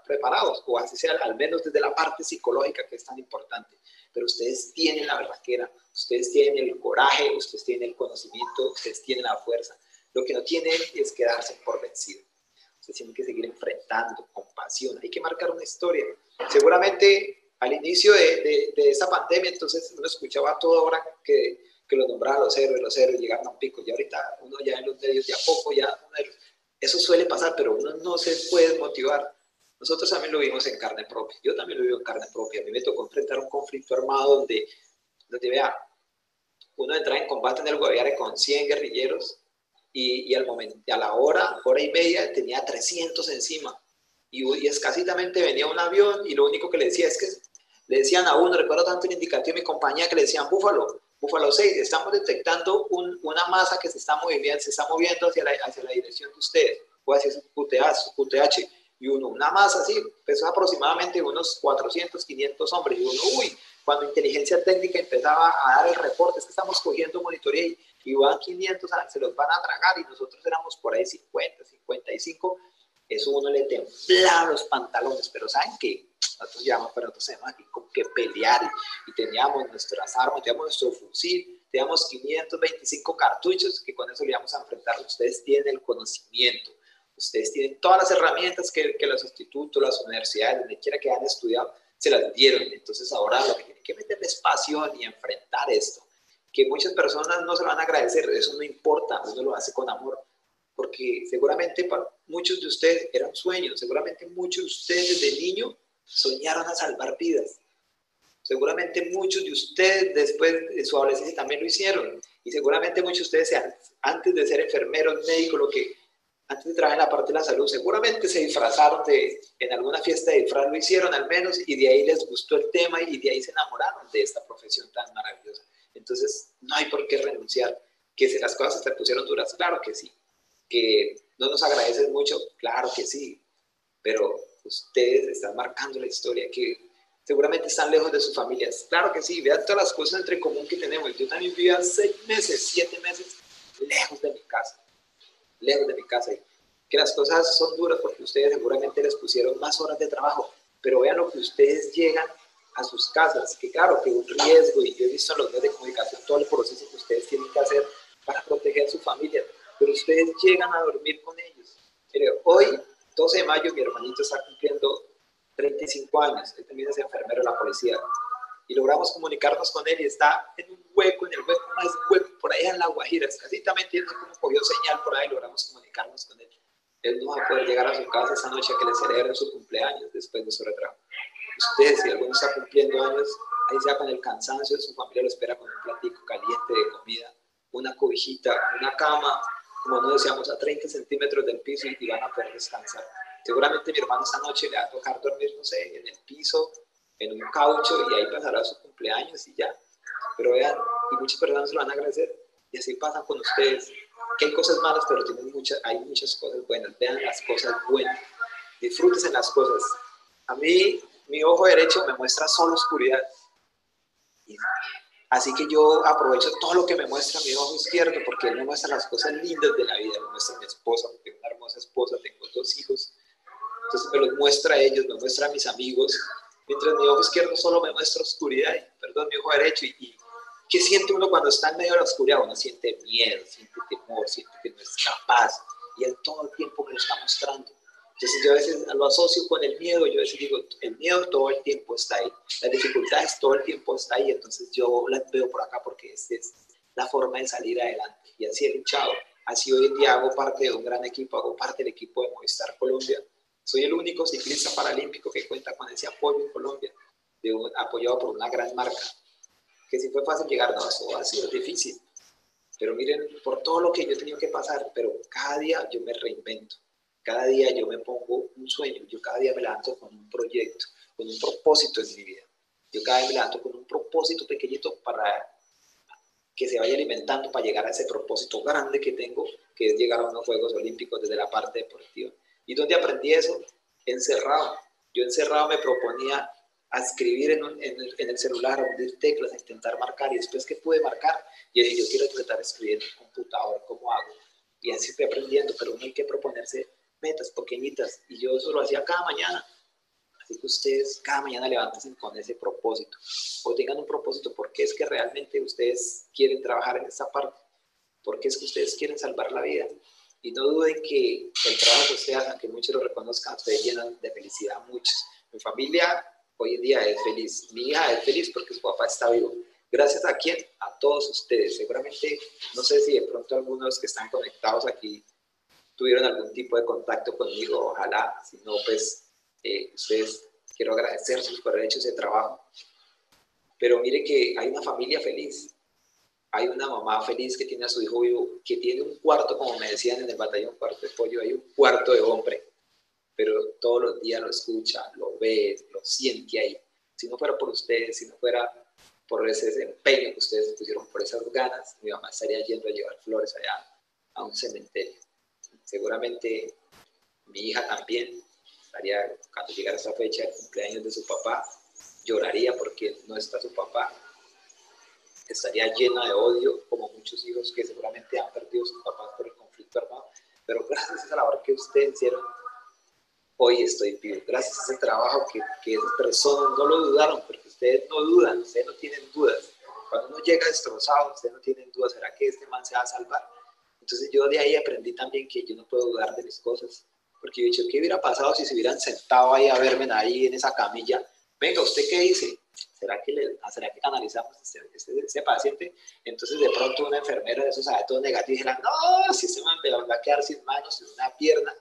preparados, o así sea, al menos desde la parte psicológica que es tan importante, pero ustedes tienen la verdadera, ustedes tienen el coraje, ustedes tienen el conocimiento, ustedes tienen la fuerza, lo que no tienen es quedarse por vencido. Se tiene que seguir enfrentando con pasión, hay que marcar una historia. Seguramente al inicio de, de, esta pandemia, entonces uno escuchaba todo ahora que, que lo nombraban los héroes, los héroes llegaron a un pico, y ahorita uno ya en los medios, ya poco, ya eso suele pasar, pero uno no se puede motivar. Nosotros también lo vimos en carne propia, yo también lo vivo en carne propia, a mí me tocó enfrentar un conflicto armado donde, donde vea, uno entra en combate en el Guaviare con 100 guerrilleros y, al momento, a la hora, hora y media, tenía 300 encima. Y, y, escasitamente venía un avión y lo único que le decía es que le decían a uno, recuerdo tanto el indicativo de mi compañía que le decían, Búfalo, Búfalo 6, estamos detectando una masa que se está moviendo, se está moviendo hacia la, dirección de ustedes, o hacia su QTH, QTH. Y uno, una masa así, pesó aproximadamente unos 400, 500 hombres. Y uno, uy, cuando inteligencia técnica empezaba a dar el reporte, es que estamos cogiendo monitoría y, y van 500, se los van a tragar y nosotros éramos por ahí 50, 55, eso uno le temblaba los pantalones, pero ¿saben qué? Nosotros llevamos, pero nosotros teníamos aquí con que pelear y, teníamos nuestras armas, teníamos nuestro fusil, teníamos 525 cartuchos que con eso le íbamos a enfrentar. Ustedes tienen el conocimiento, ustedes tienen todas las herramientas que, que los institutos, las universidades, donde quiera que hayan estudiado, se las dieron. Entonces ahora lo que tienen que meterles es pasión y enfrentar esto. Que muchas personas no se lo van a agradecer, eso no importa, uno lo hace con amor. Porque seguramente para muchos de ustedes eran sueños, seguramente muchos de ustedes desde niño soñaron a salvar vidas. Seguramente muchos de ustedes después de su adolescencia también lo hicieron. Y seguramente muchos de ustedes, antes de ser enfermeros, médicos, lo que antes de trabajar en la parte de la salud, seguramente se disfrazaron de, en alguna fiesta de disfraz, lo hicieron al menos, y de ahí les gustó el tema y de ahí se enamoraron de esta profesión tan maravillosa. Entonces, no hay por qué renunciar. Que si las cosas se pusieron duras, claro que sí. Que no nos agradecen mucho, claro que sí. Pero ustedes están marcando la historia, que seguramente están lejos de sus familias. Claro que sí, vean todas las cosas entre común que tenemos. Yo también vivía seis meses, siete meses lejos de mi casa lejos de mi casa. Que las cosas son duras porque ustedes seguramente les pusieron más horas de trabajo, pero vean lo que ustedes llegan a sus casas, que claro, que un riesgo, y yo he visto en los medios de comunicación todo el proceso que ustedes tienen que hacer para proteger a su familia, pero ustedes llegan a dormir con ellos. Pero hoy, 12 de mayo, mi hermanito está cumpliendo 35 años, él también es enfermero de la policía, y logramos comunicarnos con él y está en un hueco, en el hueco más hueco, por allá en la Guajira, escasitamente no sé cómo cogió señal por ahí, logramos comunicarnos con él. Él no va a poder llegar a su casa esa noche que le celebren su cumpleaños después de su retraso. Usted, si alguno está cumpliendo años, ahí sea con el cansancio, su familia lo espera con un platico caliente de comida, una cobijita, una cama, como no decíamos, a 30 centímetros del piso y van a poder descansar. Seguramente mi hermano esta noche le va a tocar dormir, no sé, en el piso en un caucho y ahí pasará su cumpleaños y ya. Pero vean, y muchas personas lo van a agradecer y así pasa con ustedes. Que hay cosas malas, pero tienen muchas, hay muchas cosas buenas. Vean las cosas buenas. Disfrútense las cosas. A mí, mi ojo derecho me muestra solo oscuridad. Así que yo aprovecho todo lo que me muestra mi ojo izquierdo porque él me muestra las cosas lindas de la vida. Me muestra mi esposa, tengo una hermosa esposa, tengo dos hijos. Entonces me los muestra a ellos, me muestra a mis amigos, mientras mi ojo izquierdo solo me muestra oscuridad, y, perdón, mi ojo derecho, y, ¿qué siente uno cuando está en medio de la oscuridad? Uno siente miedo, siente temor, siente que no es capaz, y él todo el tiempo me lo está mostrando. Entonces yo a veces lo asocio con el miedo, yo a veces digo, el miedo todo el tiempo está ahí, las dificultades todo el tiempo está ahí, entonces yo las veo por acá porque esta es la forma de salir adelante, y así he luchado, Así hoy en día hago parte de un gran equipo, hago parte del equipo de Movistar Colombia. Soy el único ciclista paralímpico que cuenta con ese apoyo en Colombia, apoyado por una gran marca. Que si fue fácil llegar, no, eso ha sido difícil. Pero miren, por todo lo que yo he tenido que pasar, pero cada día yo me reinvento. Cada día yo me pongo un sueño, yo cada día me levanto con un proyecto, con un propósito en mi vida. Yo cada día me levanto con un propósito pequeñito para que se vaya alimentando para llegar a ese propósito grande que tengo, que es llegar a unos Juegos Olímpicos desde la parte deportiva. ¿Y dónde aprendí eso? Encerrado. Yo encerrado me proponía a escribir en, en, el, celular, a hundir teclas, a intentar marcar, y después que pude marcar, yo dije, yo quiero intentar escribir en el computador, ¿cómo hago? Y así fui aprendiendo, pero uno hay que proponerse metas pequeñitas, y yo eso lo hacía cada mañana. Así que ustedes cada mañana levanten con ese propósito, o tengan un propósito, porque es que realmente ustedes quieren trabajar en esa parte, porque es que ustedes quieren salvar la vida. Y no duden que el trabajo que ustedes hacen, que muchos lo reconozcan, ustedes llenan de felicidad a muchos. Mi familia hoy en día es feliz. Mi hija es feliz porque su papá está vivo. Gracias a quién? A todos ustedes. Seguramente, no sé si de pronto algunos que están conectados aquí tuvieron algún tipo de contacto conmigo, ojalá, si no, pues eh, ustedes quiero agradecerles por haber hecho ese trabajo. Pero mire que hay una familia feliz, hay una mamá feliz que tiene a su hijo vivo, que tiene un cuarto, como me decían en el batallón, cuarto de pollo, hay un cuarto de hombre pero todos los días lo escucha, lo ve, lo siente ahí. Si no fuera por ustedes, si no fuera por ese empeño que ustedes pusieron, por esas ganas, mi mamá estaría yendo a llevar flores allá a un cementerio. Seguramente mi hija también estaría, cuando llegara esa fecha de cumpleaños de su papá, lloraría porque no está su papá. Estaría llena de odio, como muchos hijos que seguramente han perdido a sus papás por el conflicto armado. Pero gracias a esa labor que ustedes hicieron, hoy estoy vivo. Gracias a ese trabajo que, que esas personas no lo dudaron, porque ustedes no dudan, ustedes no tienen dudas. Cuando uno llega destrozado, ustedes no tienen dudas, ¿será que este man se va a salvar? Entonces yo de ahí aprendí también que yo no puedo dudar de mis cosas, porque yo he dicho, ¿qué hubiera pasado si se hubieran sentado ahí a verme ahí en esa camilla? Venga, ¿usted qué dice? ¿Será que, le, ¿será que canalizamos ese, ese, paciente? Entonces de pronto una enfermera de esos sabe todo negativo y dijera, no, si se man va a quedar sin manos, sin una pierna,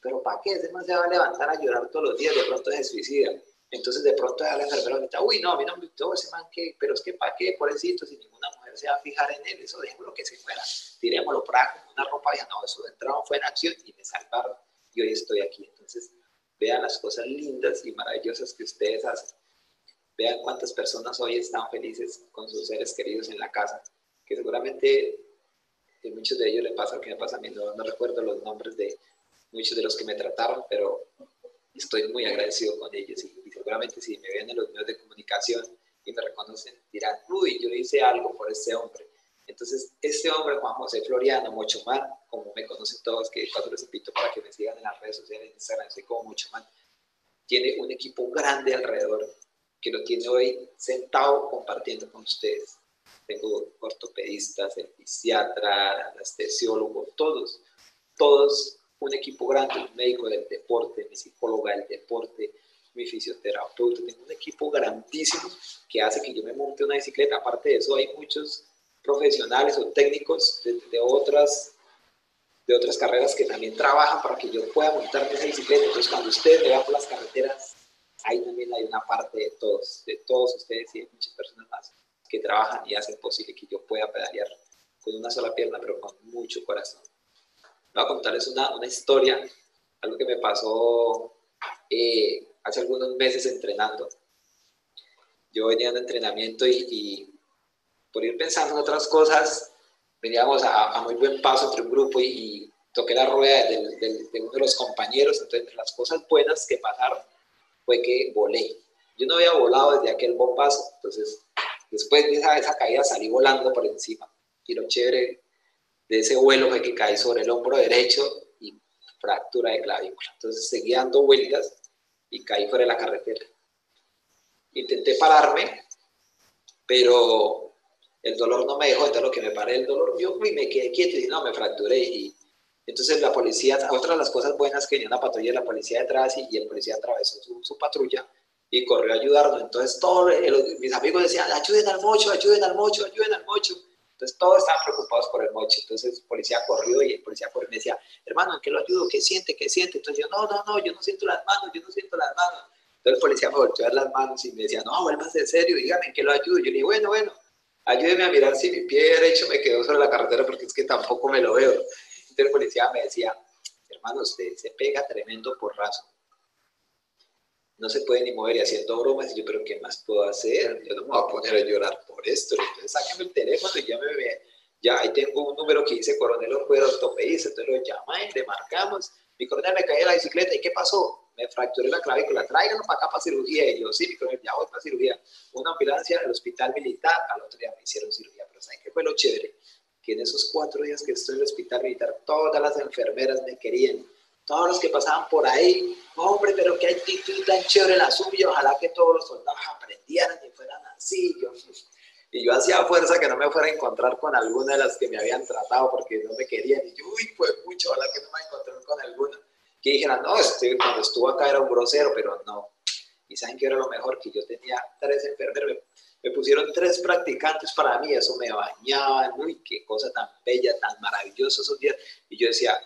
pero ¿para qué? Ese man se va a levantar a llorar todos los días, de pronto se suicida. Entonces de pronto a la enfermera uy, no, a mí no me gustó ese man, que, pero es que ¿para qué? Pobrecito, si ninguna mujer se va a fijar en él, eso lo que se fuera, tirémoslo para como una ropa vieja. No, eso entrada fue en acción y me salvaron y hoy estoy aquí. Entonces vean las cosas lindas y maravillosas que ustedes hacen. Vean cuántas personas hoy están felices con sus seres queridos en la casa, que seguramente a muchos de ellos le pasa lo que me pasa a mí, no, no recuerdo los nombres de, muchos de los que me trataron, pero estoy muy agradecido con ellos y, seguramente si me ven en los medios de comunicación y me reconocen, dirán, uy, yo hice algo por ese hombre. Entonces, este hombre, Juan José Floriano Mochomán, como me conocen todos, que cuando les invito para que me sigan en las redes sociales, en Instagram, soy como Mochomán, tiene un equipo grande alrededor que lo tiene hoy sentado compartiendo con ustedes. Tengo ortopedistas, el fisiatra, anestesiólogo, todos, todos un equipo grande, un médico del deporte, mi psicóloga del deporte, mi fisioterapeuta, tengo un equipo grandísimo que hace que yo me monte una bicicleta. Aparte de eso, hay muchos profesionales o técnicos de, otras, de otras carreras que también trabajan para que yo pueda montarme esa bicicleta. Entonces, cuando ustedes vean por las carreteras, ahí también hay una parte de todos, de todos ustedes y de muchas personas más que trabajan y hacen posible que yo pueda pedalear con una sola pierna, pero con mucho corazón. Voy a contarles una, una historia, algo que me pasó eh, hace algunos meses entrenando. Yo venía en entrenamiento y, por ir pensando en otras cosas, veníamos a, muy buen paso entre un grupo y, toqué la rueda de, uno de los compañeros. Entonces, las cosas buenas que pasaron fue que volé. Yo no había volado desde aquel bombazo, entonces después de esa, esa caída salí volando por encima. Y lo chévere de ese vuelo fue que caí sobre el hombro derecho y fractura de clavícula. Entonces seguí dando vueltas y caí fuera de la carretera. Intenté pararme, pero el dolor no me dejó, entonces lo que me paré el dolor, yo me quedé quieto y no, me fracturé. Y entonces la policía, otra de las cosas buenas que venía una patrulla de la policía detrás y, el policía atravesó su, su, patrulla y corrió a ayudarnos. Entonces todos mis amigos decían, ayuden al mocho, ayuden al mocho, ayuden al mocho. Entonces todos estaban preocupados por el moche. Entonces el policía corrió y el policía corrió y me decía, hermano, ¿en qué lo ayudo? ¿Qué siente? ¿Qué siente? Entonces yo, no, no, no, yo no siento las manos, yo no siento las manos. Entonces el policía me volteó a las manos y me decía, no, vuelvas en serio, dígame, ¿en qué lo ayudo? Yo le dije, bueno, bueno, ayúdeme a mirar si mi pie derecho me quedó sobre la carretera porque es que tampoco me lo veo. Entonces el policía me decía, hermano, usted se pega tremendo porrazo. No se puede ni mover y haciendo bromas. Y yo, pero ¿qué más puedo hacer? Yo no me voy a poner a llorar por esto. Entonces sáquenme el teléfono y ya me ve. Ya ahí tengo un número que dice Coronel Orjuela Ortopedista. Entonces lo llaman, le marcamos. Mi coronel me caí de la bicicleta. ¿Y qué pasó? Me fracturé la clavícula. Tráiganlo para acá para cirugía. Y yo, sí, mi coronel, ya voy para cirugía. Una ambulancia al hospital militar. Al otro día me hicieron cirugía. Pero ¿saben qué fue lo chévere? Que en esos cuatro días que estoy en el hospital militar, todas las enfermeras me querían todos los que pasaban por ahí, hombre, pero qué actitud tan chévere la suya, ojalá que todos los soldados aprendieran y fueran así. y yo hacía fuerza que no me fuera a encontrar con alguna de las que me habían tratado porque no me querían. Y yo, uy, pues mucho, ojalá que no me encontré con alguna. Que dijeran, no, este, cuando estuvo acá era un grosero, pero no. Y saben que era lo mejor, que yo tenía tres enfermeros, me, pusieron tres practicantes para mí, eso me bañaban, uy, qué cosa tan bella, tan maravillosa esos días. Y yo decía,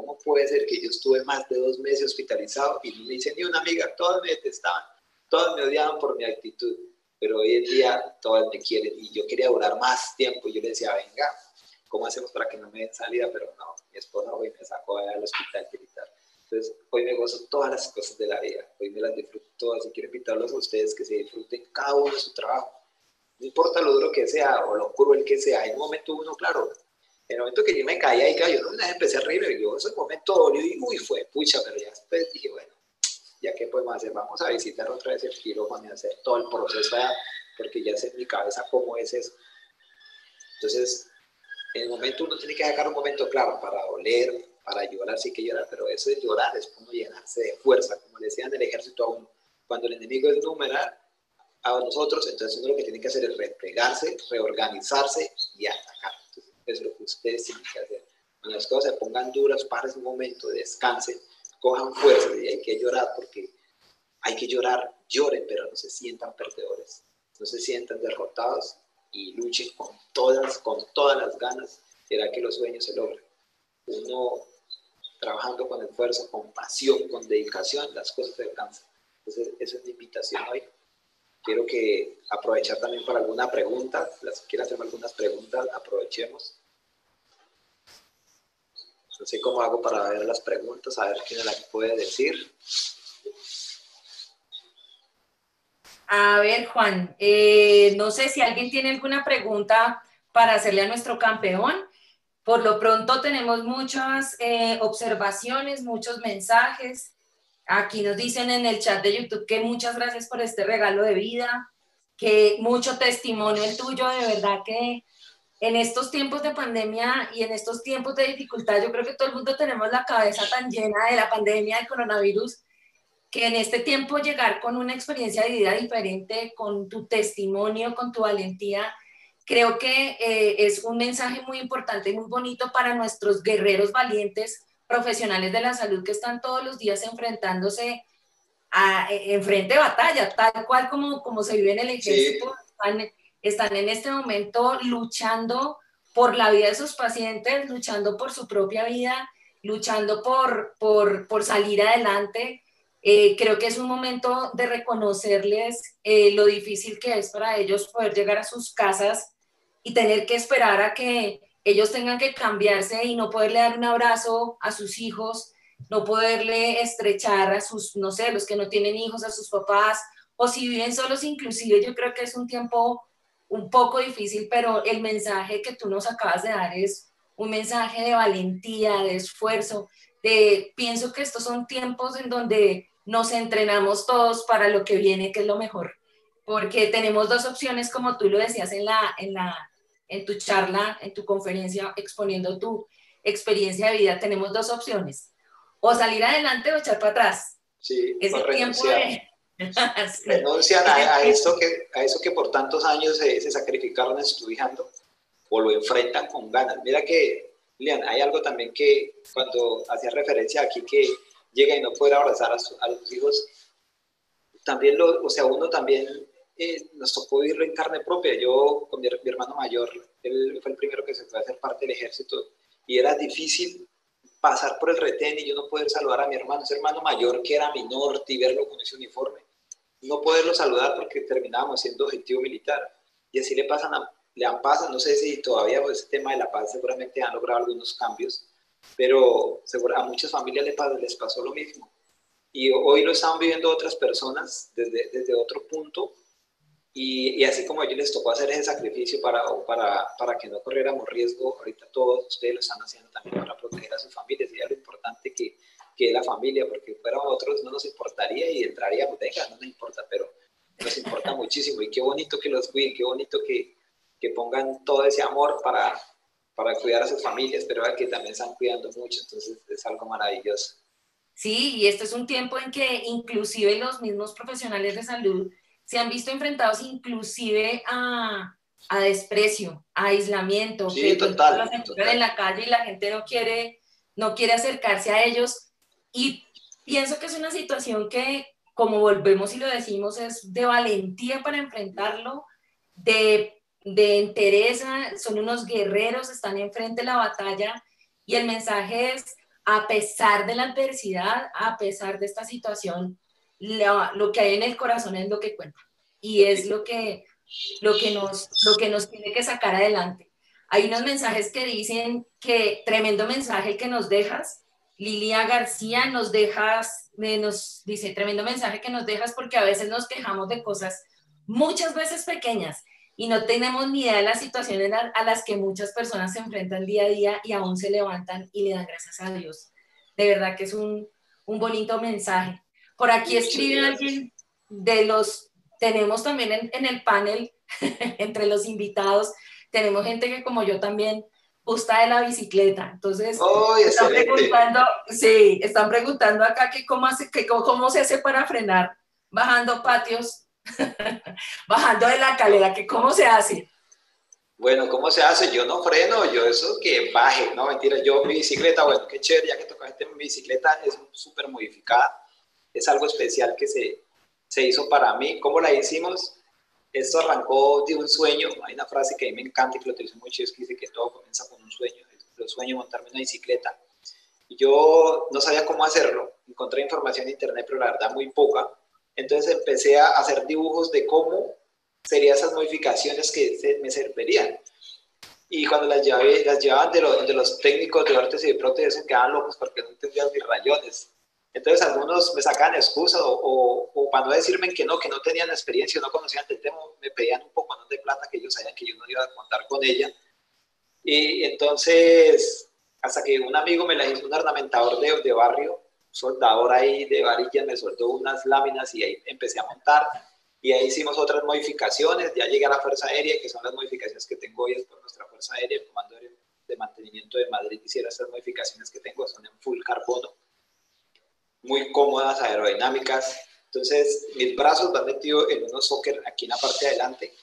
¿Cómo puede ser que yo estuve más de dos meses hospitalizado y no me hice ni una amiga? Todas me detestaban, todas me odiaban por mi actitud, pero hoy en día todas me quieren y yo quería durar más tiempo. Yo le decía, venga, ¿cómo hacemos para que no me den salida? Pero no, mi esposa hoy me sacó al hospital militar. Entonces, hoy me gozo todas las cosas de la vida, hoy me las disfruto todas y quiero invitarlos a ustedes que se disfruten cada uno de su trabajo. No importa lo duro que sea o lo cruel que sea, en un momento uno, claro, en el momento que yo me caía y yo no empecé a reír, yo ese momento dolió y uy, fue pucha, pero ya después dije, bueno, ya qué podemos hacer, vamos a visitar otra vez el quirófano y hacer todo el proceso porque ya sé en mi cabeza cómo es eso. Entonces, en el momento uno tiene que sacar un momento claro para doler, para llorar, sí que llorar, pero eso de llorar es como llenarse de fuerza, como le decían del ejército a uno. Cuando el enemigo es numeral a nosotros, entonces uno lo que tiene que hacer es replegarse, reorganizarse y atacar es lo que ustedes tienen que hacer. Cuando las cosas se pongan duras, paren un momento, descansen, cojan fuerza y hay que llorar porque hay que llorar, lloren, pero no se sientan perdedores, no se sientan derrotados y luchen con todas, con todas las ganas, será que los sueños se logren. Uno trabajando con esfuerzo, con pasión, con dedicación, las cosas se alcanzan. Entonces, esa es mi invitación hoy. Quiero que aprovechar también para alguna pregunta, las quiero hacerme algunas preguntas, aprovechemos. No sé cómo hago para ver las preguntas, a ver quién es la que puede decir. A ver, Juan, eh, no sé si alguien tiene alguna pregunta para hacerle a nuestro campeón. Por lo pronto tenemos muchas eh, observaciones, muchos mensajes. Aquí nos dicen en el chat de YouTube que muchas gracias por este regalo de vida, que mucho testimonio el tuyo, de verdad que en estos tiempos de pandemia y en estos tiempos de dificultad, yo creo que todo el mundo tenemos la cabeza tan llena de la pandemia del coronavirus, que en este tiempo llegar con una experiencia de vida diferente, con tu testimonio, con tu valentía, creo que eh, es un mensaje muy importante y muy bonito para nuestros guerreros valientes profesionales de la salud que están todos los días enfrentándose a, en frente de batalla, tal cual como, como se vive en el ejército, están en este momento luchando por la vida de sus pacientes, luchando por su propia vida, luchando por, por, salir adelante. Eh, creo que es un momento de reconocerles eh, lo difícil que es para ellos poder llegar a sus casas y tener que esperar a que ellos tengan que cambiarse y no poderle dar un abrazo a sus hijos, no poderle estrechar a sus, no sé, los que no tienen hijos, a sus papás, o si viven solos inclusive, yo creo que es un tiempo un poco difícil, pero el mensaje que tú nos acabas de dar es un mensaje de valentía, de esfuerzo, de pienso que estos son tiempos en donde nos entrenamos todos para lo que viene, que es lo mejor, porque tenemos dos opciones, como tú lo decías en la, en la, en tu charla, en tu conferencia, exponiendo tu experiencia de vida, tenemos dos opciones, o salir adelante o echar para atrás. Sí, es el tiempo de, renuncian a, eso que, a eso que por tantos años se, sacrificaron estudiando o lo enfrentan con ganas. Mira que, Lian, hay algo también que cuando hacía referencia aquí que llega y no puede abrazar a, a los hijos, también lo, o sea, uno también eh, nos tocó vivirlo en carne propia. Yo con mi, hermano mayor, él fue el primero que se fue a hacer parte del ejército y era difícil pasar por el retén y yo no poder saludar a mi hermano, ese hermano mayor que era mi norte y verlo con ese uniforme. No poderlo saludar porque terminábamos siendo objetivo militar. Y así le pasan a, le han pasado, no sé si todavía pues, ese tema de la paz seguramente han logrado algunos cambios, pero a muchas familias les pasó, les pasó lo mismo. Y hoy lo están viviendo otras personas desde, desde otro punto y, y, así como a ellos les tocó hacer ese sacrificio para, para, para que no corriéramos riesgo, ahorita todos ustedes lo están haciendo también para proteger a sus familias y es lo importante que, que es la familia, porque fuera otros no nos importaría y entraríamos, venga, no nos importa, pero nos importa muchísimo y qué bonito que los cuiden, qué bonito que, que pongan todo ese amor para, para cuidar a sus familias, pero que también están cuidando mucho, entonces es algo maravilloso. Sí, y este es un tiempo en que inclusive los mismos profesionales de salud se han visto enfrentados inclusive a, a desprecio, a aislamiento, sí, que total, en la calle y la gente no quiere, no quiere acercarse a ellos. Y pienso que es una situación que, como volvemos y lo decimos, es de valentía para enfrentarlo, de, de entereza, son unos guerreros, están enfrente de la batalla y el mensaje es, a pesar de la adversidad, a pesar de esta situación, lo, que hay en el corazón es lo que cuenta y es lo que, lo, que nos, lo que nos tiene que sacar adelante. Hay unos mensajes que dicen que tremendo mensaje que nos dejas. Lilia García nos dejas, nos dice, tremendo mensaje que nos dejas porque a veces nos quejamos de cosas muchas veces pequeñas y no tenemos ni idea de las situaciones a las que muchas personas se enfrentan día a día y aún se levantan y le dan gracias a Dios. De verdad que es un, un bonito mensaje. Por aquí escribe alguien de los, tenemos también en, el panel, entre los invitados, tenemos gente que como yo también gusta de la bicicleta. Entonces, están preguntando, sí, están preguntando acá que cómo, hace, que cómo, se hace para frenar bajando patios, bajando de la calera, que cómo se hace. Bueno, ¿cómo se hace? Yo no freno, yo eso que baje, no mentira, yo mi bicicleta, bueno, qué chévere, ya que tocaste mi bicicleta, es súper modificada, es algo especial que se, se hizo para mí. ¿Cómo la hicimos? Esto arrancó de un sueño. Hay una frase que a mí me encanta y que lo utilizo mucho, es que dice que todo comienza con un sueño. El sueño montarme una bicicleta. Y yo no sabía cómo hacerlo. Encontré información en internet, pero la verdad muy poca. Entonces empecé a hacer dibujos de cómo serían esas modificaciones que me servirían. Y cuando las, llevé, las llevaban de, de los técnicos de artes y de prótesis, se quedaban locos porque no entendían mis rayones. Entonces algunos me sacaban excusas o, o, para no decirme que no, que no tenían experiencia, no conocían el tema, me pedían un poco más de plata que ellos sabían que yo no iba a contar con ella. Y entonces, hasta que un amigo me la hizo, un ornamentador de, de barrio, soldador ahí de varilla, me soltó unas láminas y ahí empecé a montar. Y ahí hicimos otras modificaciones, ya llegué a la Fuerza Aérea, que son las modificaciones que tengo hoy es por nuestra Fuerza Aérea, el Comando de Mantenimiento de Madrid hiciera estas modificaciones que tengo, son en full carbono muy cómodas, aerodinámicas. Entonces, mis brazos van metidos en unos soccer aquí en la parte de adelante.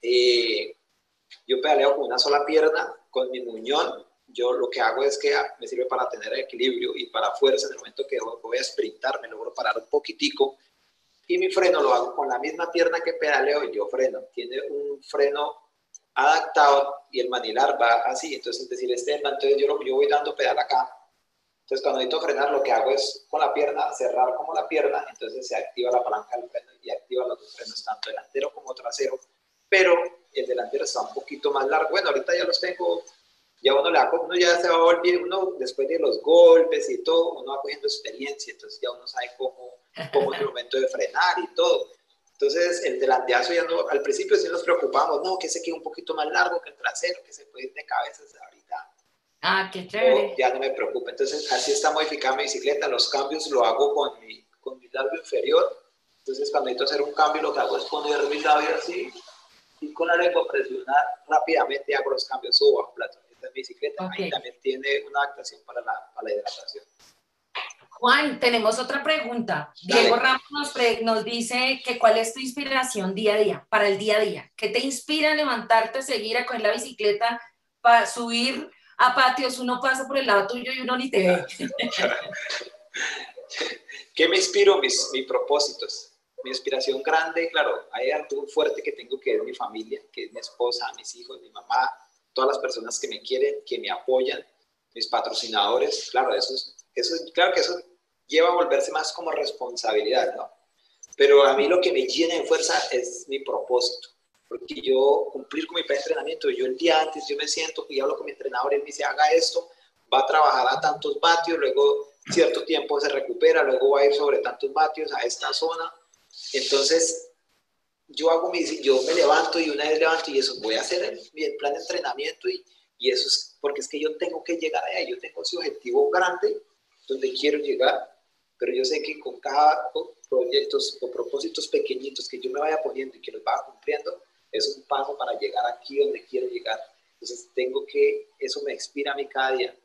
Eh, yo pedaleo con una sola pierna, con mi muñón. Yo lo que hago es que me sirve para tener equilibrio y para fuerza. En el momento que voy a sprintar, me logro parar un poquitico. Y mi freno lo hago con la misma pierna que pedaleo y yo freno. Tiene un freno adaptado y el manilar va así. Entonces, es decir, este, entonces yo, yo voy dando pedal acá entonces, cuando necesito frenar, lo que hago es con la pierna, cerrar como la pierna, entonces se activa la palanca del freno y activa los dos frenos, tanto delantero como trasero, pero el delantero está un poquito más largo. Bueno, ahorita ya los tengo, ya uno le da, uno ya se va a volver, uno después de los golpes y todo, uno va cogiendo experiencia, entonces ya uno sabe cómo, cómo es el momento de frenar y todo. Entonces, el delanteazo ya no, al principio sí nos preocupamos, no, que se quede un poquito más largo que el trasero, que se puede ir de cabeza, Ah, qué chévere. ya no me preocupa. Entonces, así está modificada mi bicicleta. Los cambios lo hago con mi, con mi labio inferior. Entonces, cuando necesito hacer un cambio, lo que hago es poner mi labio así y con la lengua presionar rápidamente hago los cambios subo bajo plato. Esta es mi bicicleta. Ahí también tiene una adaptación para la, para la hidratación. Juan, tenemos otra pregunta. Diego Ramos nos, nos, dice que cuál es tu inspiración día a día, para el día a día. ¿Qué te inspira a levantarte, seguir a coger la bicicleta, para subir a patios, uno pasa por el lado tuyo y uno ni te ve. ¿Qué me inspiro? Mis, mis propósitos. mi inspiración grande, claro, hay algo fuerte que tengo que es mi familia, que es mi esposa, mis hijos, mi mamá, todas las personas que me quieren, que me apoyan, mis patrocinadores, claro, eso es, eso claro que eso lleva a volverse más como responsabilidad, ¿no? Pero a mí lo que me llena de fuerza es mi propósito, porque yo cumplir con mi plan de entrenamiento, yo el día antes yo me siento y hablo con mi entrenador él me dice, haga esto, va a trabajar a tantos vatios, luego cierto tiempo se recupera, luego va a ir sobre tantos vatios a esta zona. Entonces, yo hago mi, yo me levanto y una vez levanto y eso, voy a hacer el, plan de entrenamiento y, y, eso es porque es que yo tengo que llegar allá, yo tengo ese objetivo grande donde quiero llegar, pero yo sé que con cada proyectos o propósitos pequeñitos que yo me vaya poniendo y que los vaya cumpliendo, es un paso para llegar aquí donde quiero llegar. Entonces tengo que, eso me inspira a mí cada día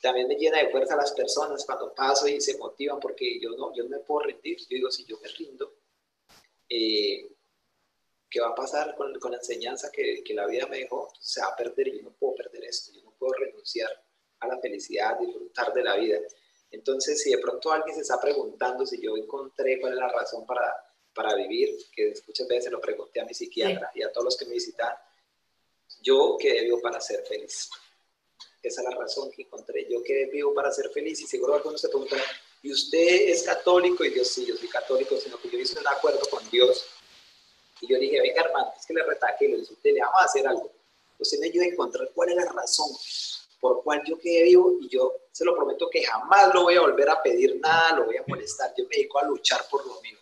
también me llena de fuerza las personas cuando paso y se motivan porque yo no, yo no me puedo rendir. Yo digo, si yo me rindo, eh, ¿qué va a pasar con, con la enseñanza que, que, la vida me dejó? Se va a perder y yo no puedo perder esto, yo no puedo renunciar a la felicidad, disfrutar de la vida. Entonces, si de pronto alguien se está preguntando si yo encontré cuál es la razón para, para vivir, que muchas veces se lo pregunté a mi psiquiatra y a todos los que me visitan, yo quedé vivo para ser feliz. Esa es la razón que encontré. Yo quedé vivo para ser feliz y seguro algunos se preguntan, ¿y usted es católico? Y Dios, sí, yo soy católico, sino que yo hice un acuerdo con Dios. Y yo dije, venga hermano, es que le retaque, le insulté, le vamos a hacer algo. Usted me ayuda a encontrar cuál es la razón por cual yo quedé vivo y yo se lo prometo que jamás lo voy a volver a pedir nada, lo voy a molestar. Yo me dedico a luchar por lo mío.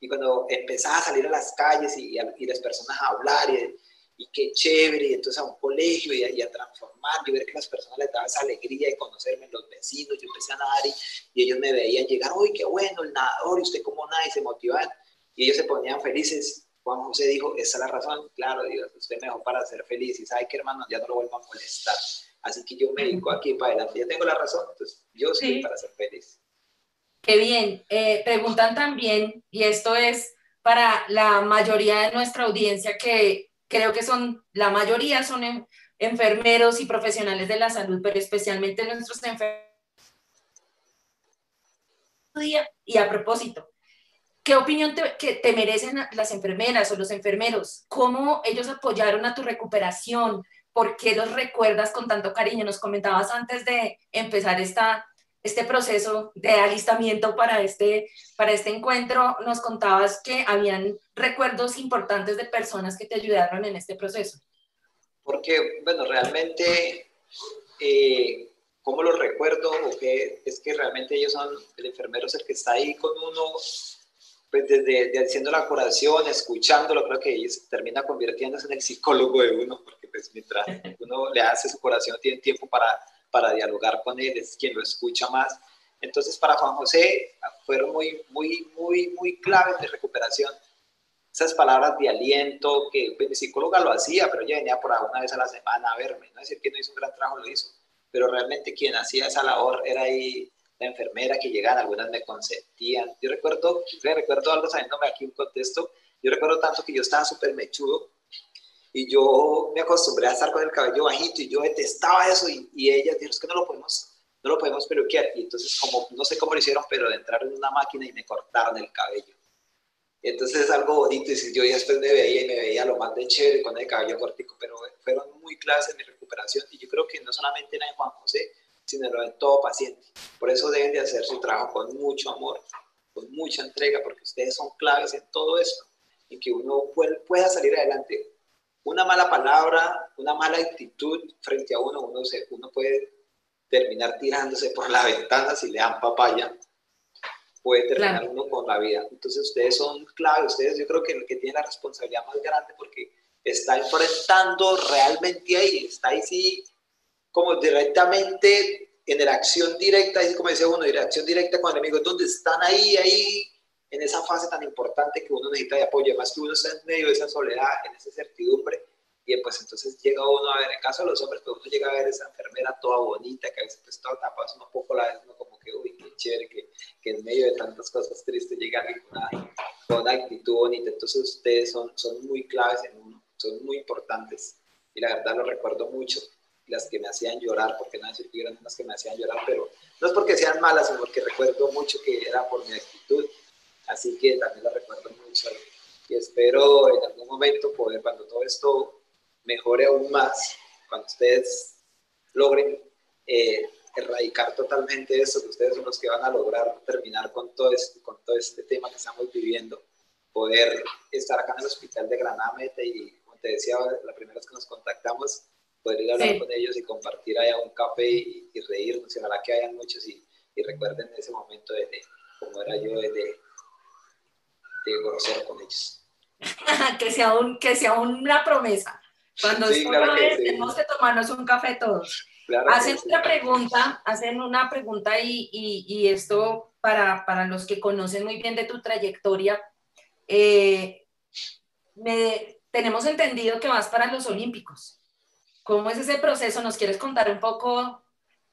Y cuando empezaba a salir a las calles y, y las personas a hablar y, y qué chévere, y entonces a un colegio y a, transformar, y ver que las personas les daban esa alegría de conocerme, los vecinos, yo empecé a nadar y, ellos me veían llegar, uy, qué bueno, el nadador, y usted cómo nada, y se motivaban, y ellos se ponían felices. Juan José dijo, esa es la razón, claro, Dios, usted me dejó para ser feliz, y sabe que hermano, ya no lo vuelvo a molestar. Así que yo me dedico aquí para adelante, ya tengo la razón, entonces yo sí. para ser feliz. Qué bien. Eh, preguntan también, y esto es para la mayoría de nuestra audiencia que creo que son, la mayoría son enfermeros y profesionales de la salud, pero especialmente nuestros enfermeros. Y a propósito, ¿qué opinión te, que te merecen las enfermeras o los enfermeros? ¿Cómo ellos apoyaron a tu recuperación? ¿Por qué los recuerdas con tanto cariño? Nos comentabas antes de empezar esta, este proceso de alistamiento para este, para este encuentro, nos contabas que habían recuerdos importantes de personas que te ayudaron en este proceso. Porque, bueno, realmente, eh, ¿cómo lo recuerdo? O es que realmente ellos son, el enfermero es el que está ahí con uno, pues desde, haciendo la curación, escuchándolo, creo que ellos termina convirtiéndose en el psicólogo de uno, porque pues mientras uno le hace su curación, tiene tiempo para para dialogar con él, es quien lo escucha más. Entonces, para Juan José fueron muy, muy, muy, muy claves de recuperación. Esas palabras de aliento, que pues, mi psicóloga lo hacía, pero ella venía por una vez a la semana a verme. No decir que no hizo un gran trabajo, lo hizo. Pero realmente quien hacía esa labor era ahí la enfermera que llegaban, algunas me consentían. Yo recuerdo, recuerdo algo sabiéndome aquí un contexto, yo recuerdo tanto que yo estaba súper mechudo y yo me acostumbré a estar con el cabello bajito y yo detestaba eso y, y ella dijo, es que no lo podemos, no lo podemos peluquear. Y entonces, como, no sé cómo lo hicieron, pero de entrar en una máquina y me cortaron el cabello. Entonces es algo bonito y yo después me veía y me veía lo más de chévere con el cabello cortico, pero fueron muy claves en mi recuperación y yo creo que no solamente en Juan José, sino en todo paciente. Por eso deben de hacer su trabajo con mucho amor, con mucha entrega, porque ustedes son claves en todo eso, y que uno pueda salir adelante una mala palabra, una mala actitud frente a uno, uno, se, uno puede terminar tirándose por la ventana si le dan papaya, puede terminar uno con la vida. Entonces ustedes son clave, ustedes yo creo que el que tiene la responsabilidad más grande porque está enfrentando realmente ahí, está ahí sí como directamente en la acción directa, como decía uno, acción directa con el enemigo, donde están ahí, ahí en esa fase tan importante que uno necesita de apoyo, además que uno está en medio de esa soledad, en esa certidumbre, y pues entonces llega uno a ver, en caso de los hombres, pues uno llega a ver esa enfermera toda bonita, que a veces pues toda tapada, un poco la vez, uno como que, uy, qué chévere, que, que en medio de tantas cosas tristes llega alguien con una, con una actitud bonita, entonces ustedes son, son muy claves en uno, son muy importantes, y la verdad lo recuerdo mucho, las que me hacían llorar, porque no decir que eran las que me hacían llorar, pero no es porque sean malas, sino porque recuerdo mucho que era por mi actitud, así que también la recuerdo mucho y espero en algún momento poder, cuando todo esto mejore aún más, cuando ustedes logren eh, erradicar totalmente eso, que ustedes son los que van a lograr terminar con todo, este, con todo este tema que estamos viviendo, poder estar acá en el hospital de Granamete y, como te decía, la primera vez que nos contactamos, poder ir a hablar con ellos y compartir allá un café y, reírnos, y ojalá que hayan muchos y, recuerden ese momento de, cómo era yo de, grosero con ellos. que, sea un, que sea una promesa. Cuando sí, tenemos que tomarnos un café todos. hacen una pregunta, hacen una pregunta y, y, esto para, para, los que conocen muy bien de tu trayectoria. Eh, me, tenemos entendido que vas para los Olímpicos. ¿Cómo es ese proceso? ¿Nos quieres contar un poco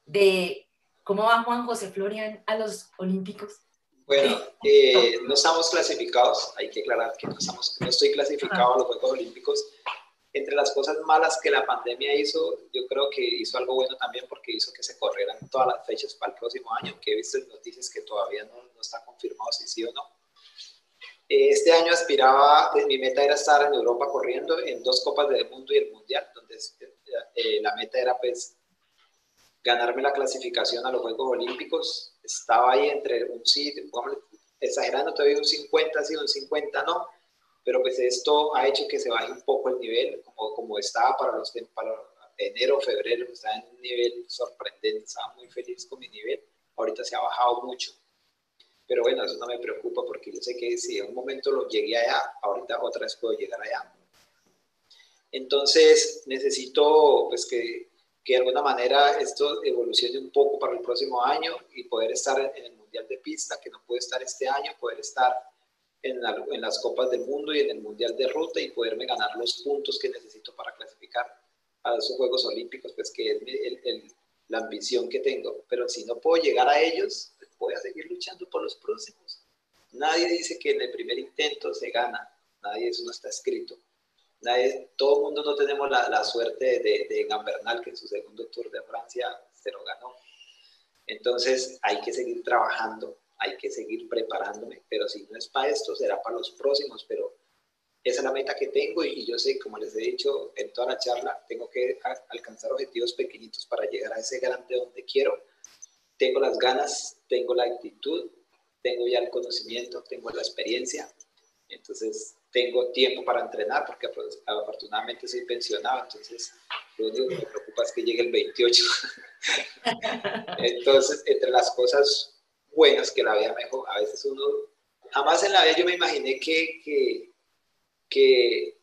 de cómo va Juan José Florian a los Olímpicos? Bueno, eh, no estamos clasificados, hay que aclarar que no, estamos, no estoy clasificado a los Juegos Olímpicos. Entre las cosas malas que la pandemia hizo, yo creo que hizo algo bueno también porque hizo que se corrieran todas las fechas para el próximo año, que he visto noticias que todavía no, no está confirmado si sí o no. Este año aspiraba, pues, mi meta era estar en Europa corriendo en dos Copas del Mundo y el Mundial, donde eh, la meta era pues ganarme la clasificación a los Juegos Olímpicos. Estaba ahí entre un sí, exagerando todavía un 50 sí, un 50 no, pero pues esto ha hecho que se baje un poco el nivel, como, como estaba para los para enero, febrero, estaba en un nivel sorprendente, estaba muy feliz con mi nivel, ahorita se ha bajado mucho. Pero bueno, eso no me preocupa porque yo sé que si en un momento lo llegué allá, ahorita otra vez puedo llegar allá. Entonces necesito pues que que de alguna manera esto evolucione un poco para el próximo año y poder estar en, el Mundial de Pista, que no puede estar este año, poder estar en, en, las Copas del Mundo y en el Mundial de Ruta y poderme ganar los puntos que necesito para clasificar a esos Juegos Olímpicos, pues que es la ambición que tengo. Pero si no puedo llegar a ellos, pues voy a seguir luchando por los próximos. Nadie dice que en el primer intento se gana, nadie, eso no está escrito todo el mundo no tenemos la, suerte de, de Gambernal, que en su segundo Tour de Francia se lo ganó. Entonces hay que seguir trabajando, hay que seguir preparándome, pero si no es para esto, será para los próximos, pero esa es la meta que tengo y, yo sé, como les he dicho en toda la charla, tengo que alcanzar objetivos pequeñitos para llegar a ese grande donde quiero. Tengo las ganas, tengo la actitud, tengo ya el conocimiento, tengo la experiencia. Entonces, tengo tiempo para entrenar porque pues, afortunadamente soy pensionado, entonces lo único que me preocupa es que llegue el 28. entonces, entre las cosas buenas que la vida mejor, a veces uno, jamás en la vida yo me imaginé que, que, que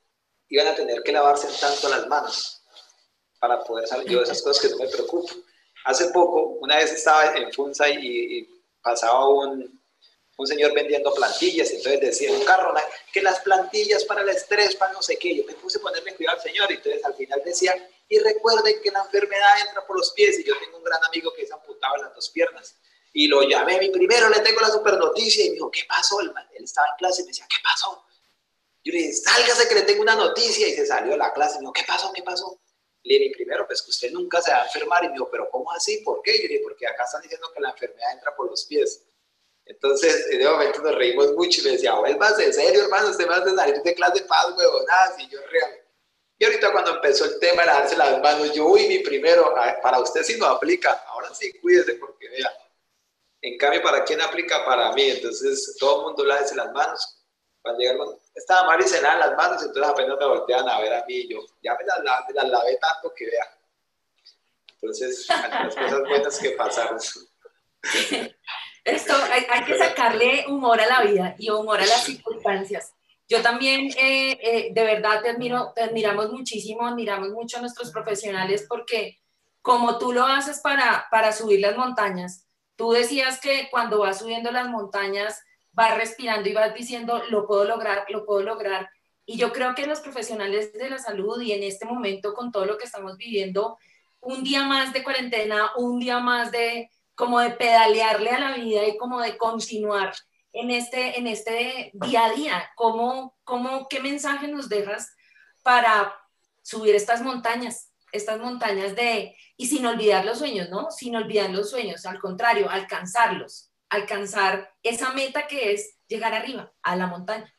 iban a tener que lavarse tanto las manos para poder salir yo de esas cosas que no me preocupo. Hace poco, una vez estaba en Funza y pasaba un, un señor vendiendo plantillas, entonces decía un carro, que las plantillas para el estrés, para no sé qué, yo me puse a ponerme cuidado al señor, y entonces al final decía, y recuerden que la enfermedad entra por los pies, y yo tengo un gran amigo que es amputado en las dos piernas, y lo llamé, mi primero le tengo la super noticia, y me dijo, ¿qué pasó? Él, él estaba en clase y me decía, ¿qué pasó? Yo le dije, sálgase que le tengo una noticia, y se salió de la clase, y me dijo, ¿qué pasó? ¿Qué pasó? Le dije, primero, pues que usted nunca se va a enfermar, y me dijo, ¿pero cómo así? ¿Por qué? Yo le dije, porque acá están diciendo que la enfermedad entra por los pies. Entonces, en ese momento nos reímos mucho y me decía, más en serio, hermano, usted me hace salir de clase de paz, huevón, nada, si yo real. Y ahorita cuando empezó el tema de darse las manos, yo, uy, mi primero, para usted sí no aplica, ahora sí, cuídese porque vea. En cambio, ¿para quién aplica? Para mí. Entonces, todo el mundo lávese las manos. Cuando llegaron, estaba mal y se lavan las manos, entonces apenas me voltean a ver a mí y yo, ya me las, me las lavé tanto que vea. Entonces, las cosas buenas que pasaron. Esto hay, hay, que sacarle humor a la vida y humor a las circunstancias. Yo también, eh, eh, de verdad, te admiro, te admiramos muchísimo, admiramos mucho a nuestros profesionales porque como tú lo haces para, para subir las montañas, tú decías que cuando vas subiendo las montañas, vas respirando y vas diciendo, lo puedo lograr, lo puedo lograr. Y yo creo que los profesionales de la salud y en este momento con todo lo que estamos viviendo, un día más de cuarentena, un día más de, como de pedalearle a la vida y como de continuar en este, en este día a día. ¿Cómo, cómo, ¿Qué mensaje nos dejas para subir estas montañas? Estas montañas de, y sin olvidar los sueños, ¿no? Sin olvidar los sueños, al contrario, alcanzarlos, alcanzar esa meta que es llegar arriba, a la montaña?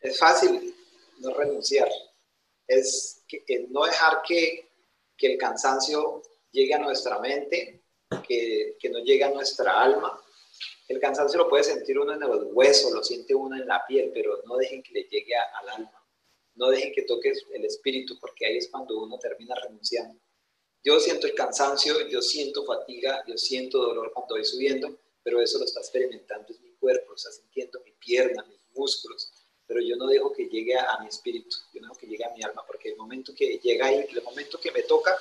Es fácil no renunciar, es que, no dejar que, que, el cansancio llegue a nuestra mente, que, que no llegue a nuestra alma. El cansancio lo puede sentir uno en los huesos, lo siente uno en la piel, pero no dejen que le llegue al alma. No dejen que toque el espíritu, porque ahí es cuando uno termina renunciando. Yo siento el cansancio, yo siento fatiga, yo siento dolor cuando voy subiendo, pero eso lo está experimentando es mi cuerpo, lo está sintiendo mi pierna, mis músculos, pero yo no dejo que llegue a, mi espíritu, yo no dejo que llegue a mi alma, porque el momento que llega ahí, el momento que me toca,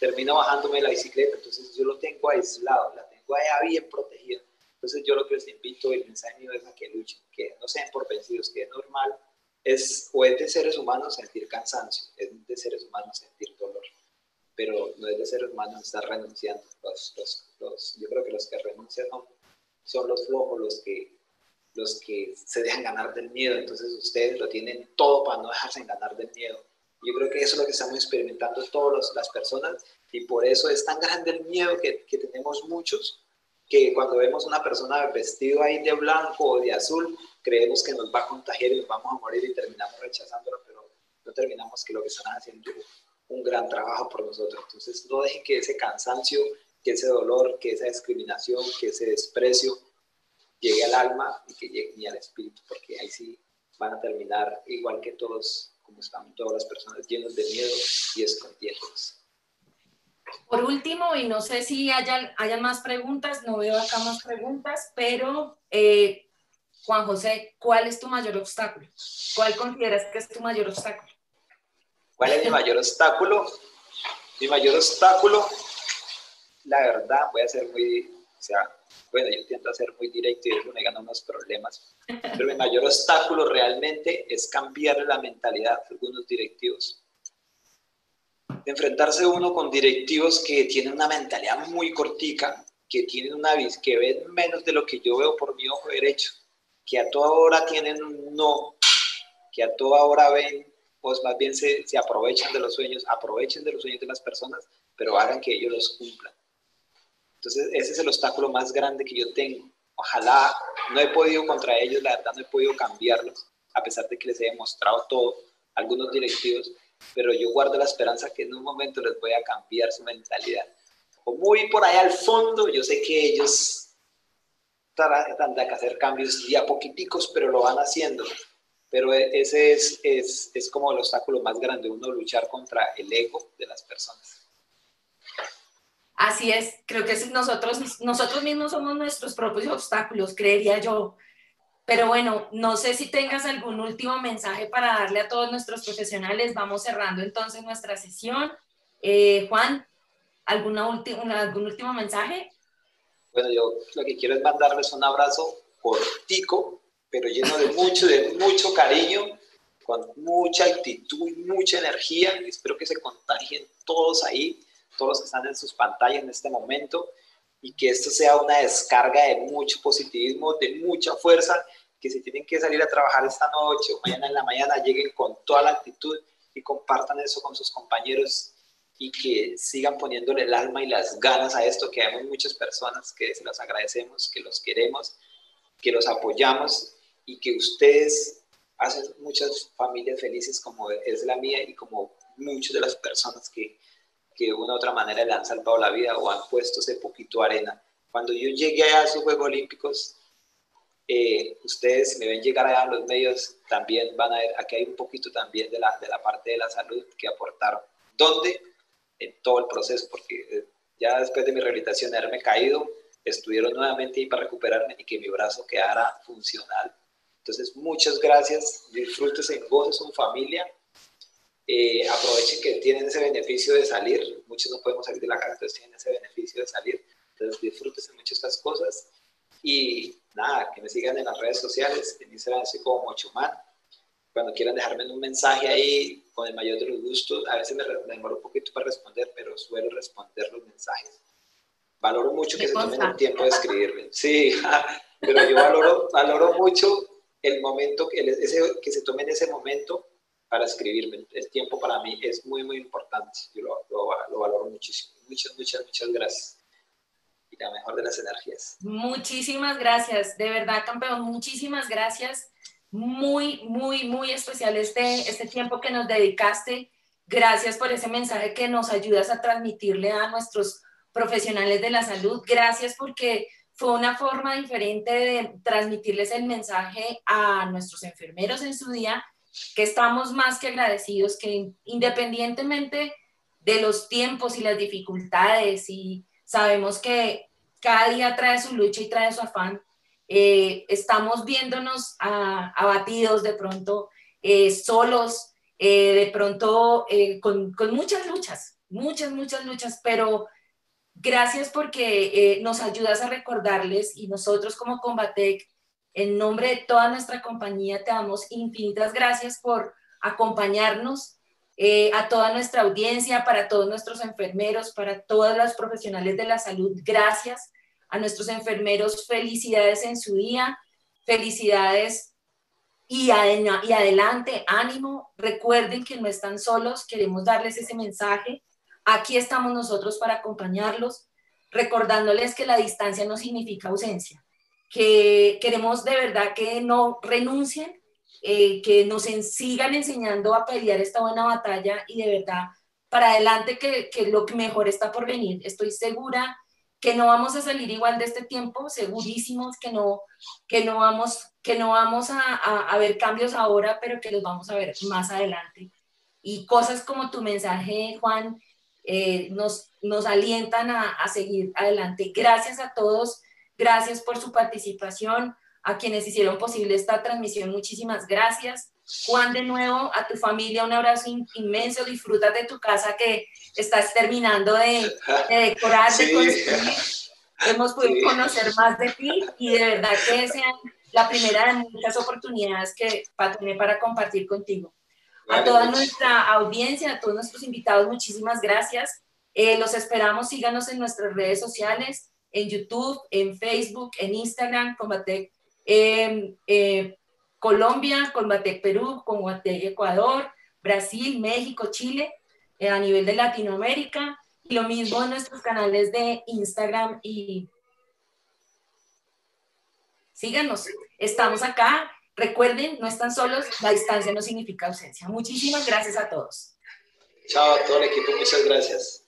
termina bajándome la bicicleta, entonces yo lo tengo aislado, la tengo ahí bien protegida. Entonces yo lo que les invito, el mensaje mío es a que luchen, que no sean por vencidos, que es normal, es, o es de seres humanos sentir cansancio, es de seres humanos sentir dolor pero no es de ser humanos estar renunciando. Los, los, los, yo creo que los que renuncian son los flojos, los que, los que se dejan ganar del miedo. Entonces ustedes lo tienen todo para no dejarse ganar del miedo. Yo creo que eso es lo que estamos experimentando todas las personas y por eso es tan grande el miedo que, que tenemos muchos que cuando vemos una persona vestido ahí de blanco o de azul, creemos que nos va a contagiar y nos vamos a morir y terminamos rechazándolo, pero no terminamos que lo que están haciendo un gran trabajo por nosotros. Entonces, no dejen que ese cansancio, que ese dolor, que esa discriminación, que ese desprecio llegue al alma y que llegue al espíritu, porque ahí sí van a terminar igual que todos, como están todas las personas, llenos de miedo y escondiéndose. Por último, y no sé si hayan, hayan más preguntas, no veo acá más preguntas, pero eh, Juan José, ¿cuál es tu mayor obstáculo? ¿Cuál consideras que es tu mayor obstáculo? ¿Cuál es mi mayor obstáculo? Mi mayor obstáculo, la verdad, voy a ser muy, o sea, bueno, yo tiendo a ser muy directo y eso me gana unos problemas, pero mi mayor obstáculo realmente es cambiar la mentalidad de algunos directivos. Enfrentarse uno con directivos que tienen una mentalidad muy cortica, que tienen una que ven menos de lo que yo veo por mi ojo derecho, que a toda hora tienen un no, que a toda hora ven pues más bien se, se, aprovechan de los sueños, aprovechen de los sueños de las personas, pero hagan que ellos los cumplan. Entonces, ese es el obstáculo más grande que yo tengo. Ojalá no he podido contra ellos, la verdad no he podido cambiarlos, a pesar de que les he demostrado todo, algunos directivos, pero yo guardo la esperanza que en un momento les voy a cambiar su mentalidad. O muy por allá al fondo, yo sé que ellos tratan de hacer cambios ya poquiticos, pero lo van haciendo pero e, ese es, es, es como el obstáculo más grande, uno luchar contra el ego de las personas. Así es, creo que nosotros, nosotros mismos somos nuestros propios obstáculos, creería yo. Pero bueno, no sé si tengas algún último mensaje para darle a todos nuestros profesionales. Vamos cerrando entonces nuestra sesión. Eh, Juan, ¿alguna ¿algún último mensaje? Bueno, yo lo que quiero es mandarles un abrazo cortico pero lleno de mucho, de mucho cariño, con mucha actitud y mucha energía. espero que se contagien todos ahí, todos los que están en sus pantallas en este momento, y que esto sea una descarga de mucho positivismo, de mucha fuerza, que si tienen que salir a trabajar esta noche o mañana en la mañana, lleguen con toda la actitud y compartan eso con sus compañeros y que sigan poniéndole el alma y las ganas a esto, que hay muchas personas que se los agradecemos, que los queremos, que los apoyamos y que ustedes hacen muchas familias felices como es la mía y como muchas de las personas que, que de una u otra manera le han salvado la vida o han puesto ese poquito arena. Cuando yo llegué a esos Juegos Olímpicos, eh, ustedes me ven llegar allá a los medios, también van a ver, aquí hay un poquito también de la, de la parte de la salud que aportaron. ¿Dónde? En todo el proceso, porque eh, ya después de mi rehabilitación, de haberme caído, estuvieron nuevamente ahí para recuperarme y que mi brazo quedara funcional entonces, muchas gracias, disfrútense, en su familia, eh, aprovechen que tienen ese beneficio de salir, muchos no podemos salir de la casa, entonces tienen ese beneficio de salir, entonces disfrútense mucho estas cosas. Y nada, que me sigan en las redes sociales, en Instagram soy como Mochoman, cuando quieran dejarme un mensaje ahí, con el mayor de los gustos, a veces me, demoro un poquito para responder, pero suelo responder los mensajes. Valoro mucho que se tomen el tiempo de escribirme. Sí, pero yo valoro, valoro mucho el momento, que, ese, que se tome en ese momento para escribirme. El tiempo para mí es muy, muy importante. Yo lo, lo, valoro muchísimo. Muchas, muchas, muchas gracias. la mejor de las energías. Muchísimas gracias, de verdad, campeón, muchísimas gracias. Muy, muy, muy especial este, este tiempo que nos dedicaste. Gracias por ese mensaje que nos ayudas a transmitirle a nuestros profesionales de la salud. Gracias porque fue una forma diferente de transmitirles el mensaje a nuestros enfermeros en su día, que estamos más que agradecidos, que independientemente de los tiempos y las dificultades y sabemos que cada día trae su lucha y trae su afán, eh, estamos viéndonos abatidos de pronto, eh, solos, eh, de pronto con, con, muchas luchas, muchas, muchas luchas, pero gracias porque nos ayudas a recordarles y nosotros como Combatec, en nombre de toda nuestra compañía, te damos infinitas gracias por acompañarnos eh, a toda nuestra audiencia, para todos nuestros enfermeros, para todas las profesionales de la salud, gracias. A nuestros enfermeros, felicidades en su día, felicidades y, y adelante, ánimo. Recuerden que no están solos, queremos darles ese mensaje. Aquí estamos nosotros para acompañarlos, recordándoles que la distancia no significa ausencia, que queremos de verdad que no renuncien eh, que nos sigan enseñando a pelear esta buena batalla y de verdad para adelante que, que lo mejor está por venir. Estoy segura que no vamos a salir igual de este tiempo, segurísimos que no, que no vamos, que no vamos a, a, ver cambios ahora, pero que los vamos a ver más adelante. Y cosas como tu mensaje, Juan, eh, nos, nos alientan a, a seguir adelante. Gracias a todos, gracias por su participación a quienes hicieron posible esta transmisión, muchísimas gracias. Juan, de nuevo, a tu familia un abrazo inmenso, disfruta de tu casa que estás terminando de, decorar, de construir. Hemos podido conocer más de ti y de verdad que sean la primera de muchas oportunidades que tener para compartir contigo. A toda nuestra audiencia, a todos nuestros invitados, muchísimas gracias. Eh, los esperamos, síganos en nuestras redes sociales, en YouTube, en Facebook, en Instagram, Combatec eh, Colombia, Combatec Perú, Combatec Ecuador, Brasil, México, Chile, eh, a nivel de Latinoamérica, y lo mismo en nuestros canales de Instagram y síganos, estamos acá. Recuerden, no están solos, la distancia no significa ausencia. Muchísimas gracias a todos. Chao a todo el equipo, muchas gracias.